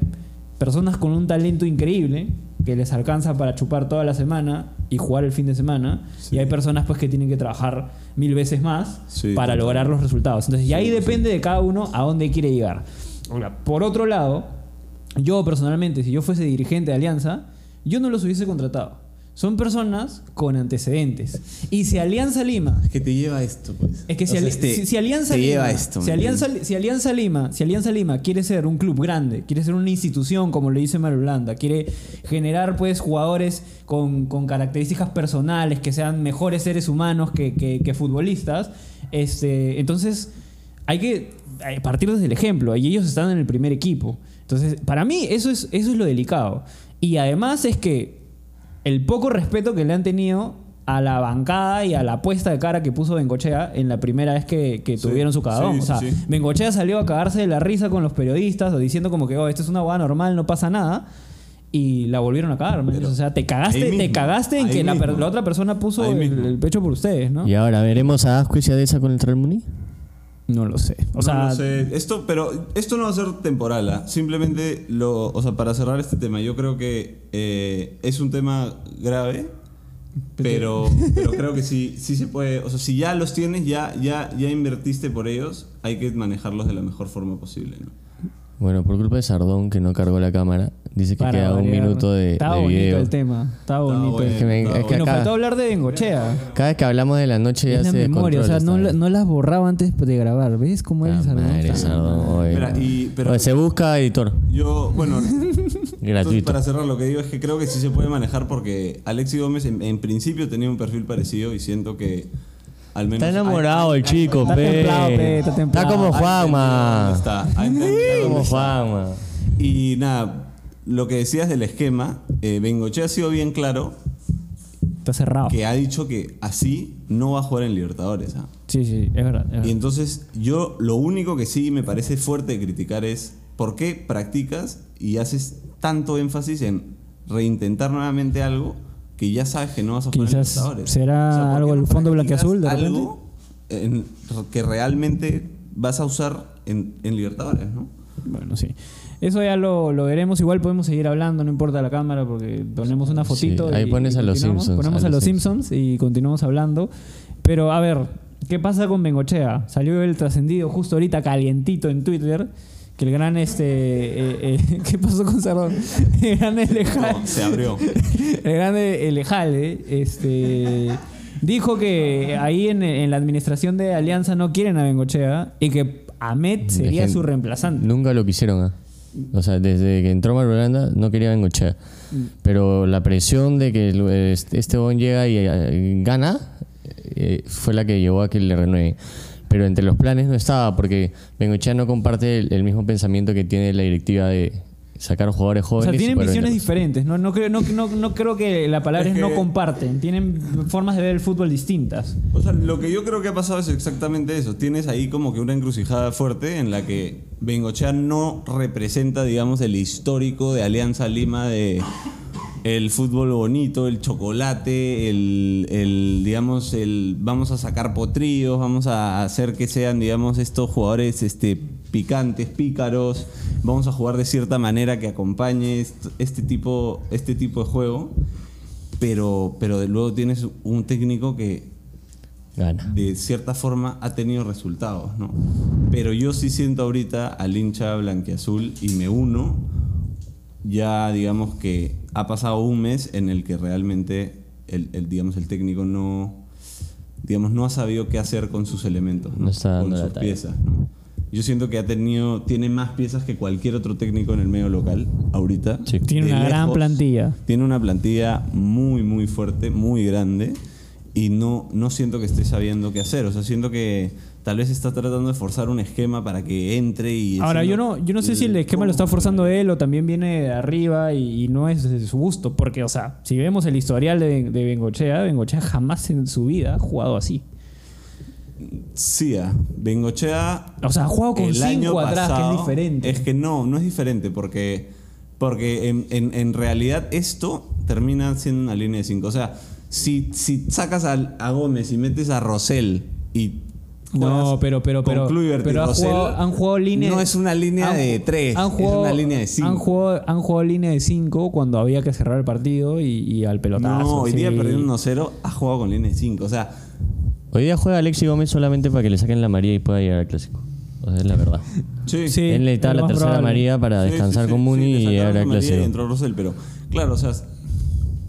Speaker 1: personas con un talento increíble que les alcanza para chupar toda la semana y jugar el fin de semana. Y hay personas pues que tienen que trabajar mil veces más
Speaker 6: Sí,
Speaker 1: para
Speaker 6: total.
Speaker 1: lograr los resultados. Entonces, y ahí depende de cada uno a dónde quiere llegar. Ahora, por otro lado, yo personalmente, si yo fuese dirigente de Alianza, yo no los hubiese contratado. Son personas con antecedentes. Y si Alianza Lima
Speaker 7: que te lleva a esto, pues.
Speaker 1: es que si,
Speaker 7: sea, este,
Speaker 1: si- si Alianza
Speaker 7: te
Speaker 1: Lima,
Speaker 7: lleva esto.
Speaker 1: si,
Speaker 7: ¿me
Speaker 1: Alianza, si Alianza Lima, si Alianza Lima quiere ser un club grande, quiere ser una institución como lo dice Mario Blanda, quiere generar pues jugadores con, con características personales que sean mejores seres humanos que, que- que futbolistas, este, entonces hay que eh, partir desde el ejemplo y ellos están en el primer equipo. Entonces, para mí eso es, eso es lo delicado. Y además es que el poco respeto que le han tenido a la bancada y a la puesta de cara que puso Bengochea en la primera vez que, que
Speaker 6: Sí,
Speaker 1: tuvieron su cagadón.
Speaker 6: sí,
Speaker 1: o sea,
Speaker 6: sí, sí.
Speaker 1: Bengochea salió a cagarse de la risa con los periodistas o diciendo como que, oh, esto es una boda normal, no pasa nada. Y la volvieron a cagar. O sea, te cagaste, te cagaste en que la, la otra persona puso el, pecho por ustedes, ¿no?
Speaker 4: Y ahora veremos a Ascuez y a Deza con el Real Muni.
Speaker 1: No lo sé. O
Speaker 6: No
Speaker 1: sea,
Speaker 6: lo sé. Esto, pero esto no va a ser temporal. ¿ah? Simplemente, lo, o sea, para cerrar este tema, yo creo que eh, es un tema grave, pero, pero creo que sí, sí se puede. O sea, si ya los tienes, ya, ya, ya invertiste por ellos, hay que manejarlos de la mejor forma posible. ¿no?
Speaker 4: Bueno, por culpa de Sardón, que no cargó la cámara, dice que
Speaker 1: para
Speaker 4: queda un
Speaker 1: variar.
Speaker 4: minuto de,
Speaker 1: Estaba
Speaker 4: de
Speaker 1: bonito
Speaker 4: video.
Speaker 1: el tema. Estaba bonito.
Speaker 6: bueno,
Speaker 1: el
Speaker 4: Es que, me-
Speaker 6: está
Speaker 4: es que
Speaker 1: Y nos
Speaker 4: acá-
Speaker 1: faltó hablar de Bengochea.
Speaker 4: cada vez que hablamos de la noche ya
Speaker 1: Es la
Speaker 4: se
Speaker 1: memoria, o sea, no, la- no las borraba antes de grabar. ¿Ves cómo eres,
Speaker 4: Ah,
Speaker 1: Sardón?
Speaker 4: madre, Sardón, oye.
Speaker 6: Espera, y- pero-
Speaker 4: Oye, se busca editor.
Speaker 6: Yo, bueno, entonces,
Speaker 4: Gratuito.
Speaker 6: para cerrar lo que digo es que creo que sí se puede manejar porque Alexi Gómez en, en principio tenía un perfil parecido y siento que al menos...
Speaker 4: Está enamorado el chico,
Speaker 1: Está
Speaker 4: pe.
Speaker 1: templado, pe, está templado.
Speaker 4: como Juanma.
Speaker 6: está,
Speaker 4: Como. Juanma.
Speaker 6: Y nada, lo que decías del esquema, eh, Bengoche ha sido bien claro
Speaker 1: Está cerrado.
Speaker 6: que ha dicho que así no va a jugar en Libertadores. ¿ah?
Speaker 1: Sí, sí, es verdad. es verdad.
Speaker 6: Y entonces yo lo único que sí me parece fuerte de criticar es por qué practicas y haces tanto énfasis en reintentar nuevamente algo que ya sabes que no vas a jugar
Speaker 1: Quizás
Speaker 6: en Libertadores.
Speaker 1: será
Speaker 6: ¿por qué
Speaker 1: algo
Speaker 6: no
Speaker 1: el fondo
Speaker 6: practicas
Speaker 1: blanqueazul, de repente?
Speaker 6: Algo en- que realmente vas a usar en, en Libertadores, ¿no?
Speaker 1: Bueno, sí. Eso ya lo, lo veremos. Igual podemos seguir hablando, no importa la cámara, porque ponemos una fotito.
Speaker 4: Sí, ahí
Speaker 1: y-
Speaker 4: pones
Speaker 1: y
Speaker 4: a los. Simpsons,
Speaker 1: Ponemos
Speaker 4: a
Speaker 1: a,
Speaker 4: los
Speaker 1: los Simpsons y continuamos hablando. Pero a ver, ¿qué pasa con Bengochea? Salió el trascendido justo ahorita calientito en Twitter. Que el gran este. eh, eh, ¿Qué pasó con Sardón? El gran Elejal.
Speaker 6: No, se abrió.
Speaker 1: el gran Elejale. Este. Dijo que ahí en, en la administración de Alianza no quieren a Bengochea y que Ahmed sería su reemplazante.
Speaker 4: Nunca lo quisieron, ¿ah? O sea, desde que entró Mario Holanda no quería Bengochea. Pero la presión de que este este bon llega y eh, gana eh, fue la que llevó a que le renueve. Pero entre los planes no estaba, porque Bengochea no comparte el, el mismo pensamiento que tiene la directiva de sacar jugadores
Speaker 1: O
Speaker 4: jóvenes.
Speaker 1: sea,
Speaker 4: y
Speaker 1: tienen visiones diferentes. No, no, creo, no, no, no creo que la palabra es,
Speaker 6: Es
Speaker 1: no comparten. Tienen formas de ver el fútbol distintas.
Speaker 6: O sea, lo que yo creo que ha pasado es exactamente eso. Tienes ahí como que una encrucijada fuerte en la que Bengochea no representa, digamos, el histórico de Alianza Lima de el fútbol bonito, el chocolate, el, el, digamos, el vamos a sacar potrillos, vamos a hacer que sean, digamos, estos jugadores este, picantes, pícaros, vamos a jugar de cierta manera que acompañe est- este tipo, este tipo de juego. Pero, pero luego tienes un técnico que
Speaker 4: Gana.
Speaker 6: de cierta forma ha tenido resultados, ¿no? Pero yo sí siento ahorita al hincha blanquiazul y me uno, ya digamos que ha pasado un mes en el que realmente el, el, digamos, el técnico no, digamos, no ha sabido qué hacer con sus elementos, ¿no?
Speaker 4: No está
Speaker 6: con
Speaker 4: dando
Speaker 6: sus piezas. ¿no? Yo siento que ha tenido, tiene más piezas que cualquier otro técnico en el medio local ahorita.
Speaker 4: Sí.
Speaker 1: Tiene
Speaker 6: De
Speaker 1: una gran plantilla.
Speaker 6: Tiene una plantilla muy, muy fuerte, muy grande. Y no, no siento que esté sabiendo qué hacer. O sea, siento que tal vez está tratando de forzar un esquema para que entre y...
Speaker 1: Ahora, yo no, yo no sé si el esquema lo está forzando él o también viene de arriba y, y no es de su gusto. Porque, o sea, si vemos el historial de, de Bengochea, Bengochea jamás en su vida ha jugado así.
Speaker 6: Sí, ah, Bengochea.
Speaker 1: O sea, ha jugado con
Speaker 6: el
Speaker 1: cinco
Speaker 6: año
Speaker 1: atrás, que es
Speaker 6: pasado-
Speaker 1: diferente.
Speaker 6: Es que no, no es diferente porque, porque en, en- en realidad esto termina siendo una línea de 5. O sea, si, si sacas al- a, Gómez y metes a Rosell y.
Speaker 1: No, pero, pero, pero,
Speaker 6: Kluivert
Speaker 1: pero ha
Speaker 6: Rosell,
Speaker 1: jugado- han jugado línea.
Speaker 6: No es una línea
Speaker 1: han
Speaker 6: de
Speaker 1: ju-
Speaker 6: 3,
Speaker 1: han jugado-
Speaker 6: es una línea de 5.
Speaker 1: Han jugado, han jugado línea de 5 cuando había que cerrar el partido y, y al pelotazo.
Speaker 6: No, hoy día
Speaker 1: sí.
Speaker 6: perdiendo 1-0, ha jugado con línea de 5. O sea,
Speaker 4: Hoy día juega Alexi Gómez solamente para que le saquen la María y pueda llegar al clásico. O sea, es la verdad.
Speaker 6: sí.
Speaker 1: Sí,
Speaker 4: Él necesitaba la tercera
Speaker 1: probable.
Speaker 4: María para
Speaker 6: Sí,
Speaker 4: descansar
Speaker 6: sí,
Speaker 4: con Muni y llegar al clásico.
Speaker 6: Y entró Rosell, pero claro, o sea,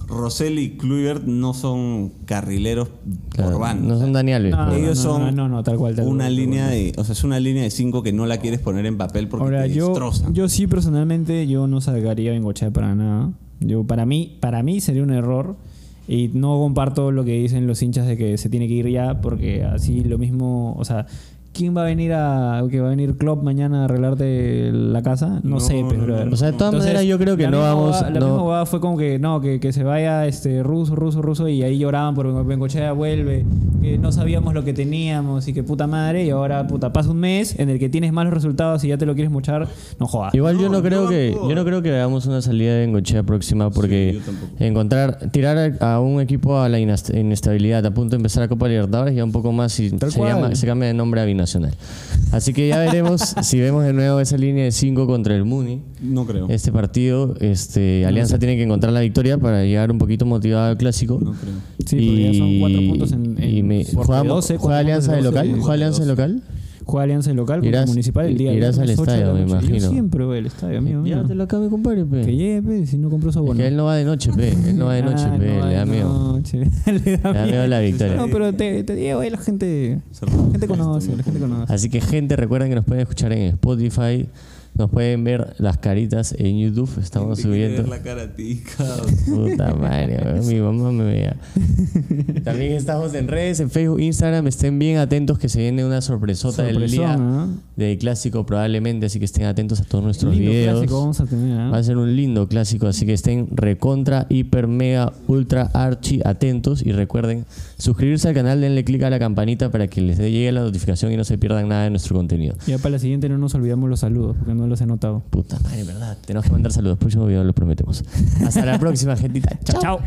Speaker 6: Rosell y Kluivert no son carrileros
Speaker 4: Claro,
Speaker 6: por banda.
Speaker 4: no son Dani Alves.
Speaker 1: No,
Speaker 4: pero-
Speaker 6: Ellos
Speaker 1: no,
Speaker 6: son
Speaker 1: no, no, no, tal cual, tal
Speaker 6: una
Speaker 1: cual,
Speaker 6: línea
Speaker 1: cual.
Speaker 6: de, o sea, es una línea de 5 que no la quieres poner en papel porque
Speaker 1: Ahora,
Speaker 6: te
Speaker 1: yo,
Speaker 6: destrozan.
Speaker 1: yo sí personalmente, yo no sacaría a Bengochea para nada. Yo, para, mí, para mí sería un error. Y no comparto lo que dicen los hinchas de que se tiene que ir ya, porque así lo mismo, o sea, ¿quién va a venir a que va a venir Klopp mañana a arreglarte la casa? No,
Speaker 6: No,
Speaker 1: sé,
Speaker 6: no,
Speaker 1: pues,
Speaker 6: no.
Speaker 4: O sea, de todas maneras yo creo que
Speaker 1: la
Speaker 4: no vamos...
Speaker 1: La misma huevada fue como que no, que, que se vaya este ruso, ruso, ruso y ahí lloraban por Ben- Bengochea vuelve, que no sabíamos lo que teníamos y que puta madre y ahora puta pasa un mes en el que tienes malos resultados y ya te lo quieres mochar, no jodas.
Speaker 4: Igual yo
Speaker 6: No,
Speaker 4: no creo que yo no creo que hagamos una salida de Bengochea próxima porque encontrar tirar a un equipo a la inestabilidad a punto de empezar a Copa Libertadores ya un poco más y se, llama- se cambia de nombre a binacional. Así que ya veremos si vemos de nuevo esa línea de 5 contra el Muni.
Speaker 6: no creo.
Speaker 4: Este partido, este Alianza tiene que encontrar la victoria para llegar un poquito motivado al clásico.
Speaker 6: No creo.
Speaker 1: Sí, porque ya son cuatro puntos en- en-
Speaker 4: y me- ¿juega,
Speaker 1: 12,
Speaker 4: juega Alianza de local?
Speaker 1: 12,
Speaker 4: ¿Juega Alianza de local?
Speaker 1: Juega Alianza de local contra Municipal el día
Speaker 4: irás al
Speaker 1: de
Speaker 4: estadio, me imagino.
Speaker 1: Yo siempre voy al estadio, amigo mío.
Speaker 4: Llévatelo acá, mi compadre. pe.
Speaker 1: Que llegue, pe, si no compró su
Speaker 4: Es
Speaker 1: abono.
Speaker 4: que él no va de noche, pe. Él no va de noche, pe. Le da
Speaker 1: de
Speaker 4: miedo.
Speaker 1: Le da
Speaker 4: miedo la victoria.
Speaker 1: No, pero te, te digo, la gente, la gente conoce, la gente conoce.
Speaker 4: Así que gente, recuerden que nos pueden escuchar en Spotify, nos pueden ver las caritas en YouTube, estamos
Speaker 6: Te
Speaker 4: subiendo.
Speaker 6: ver la cara a ti, cabrón.
Speaker 4: Puta madre, mi mamá me vea. También estamos en redes, en Facebook, Instagram, estén bien atentos que se viene una sorpresota del día del clásico probablemente, así que estén atentos a todos nuestros
Speaker 1: Lindo
Speaker 4: videos.
Speaker 1: clásico vamos a tener, ¿ah?
Speaker 4: Va a ser un lindo clásico, así que estén recontra, hiper, mega, ultra, archi atentos y recuerden suscribirse al canal, denle click a la campanita para que les llegue la notificación y no se pierdan nada de nuestro contenido.
Speaker 1: Ya para la siguiente no nos olvidamos los saludos, porque no los he notado.
Speaker 4: Puta madre, ¿verdad? Tenemos que mandar saludos. Próximo video lo prometemos. Hasta la próxima, gentita.
Speaker 1: Chao, chao.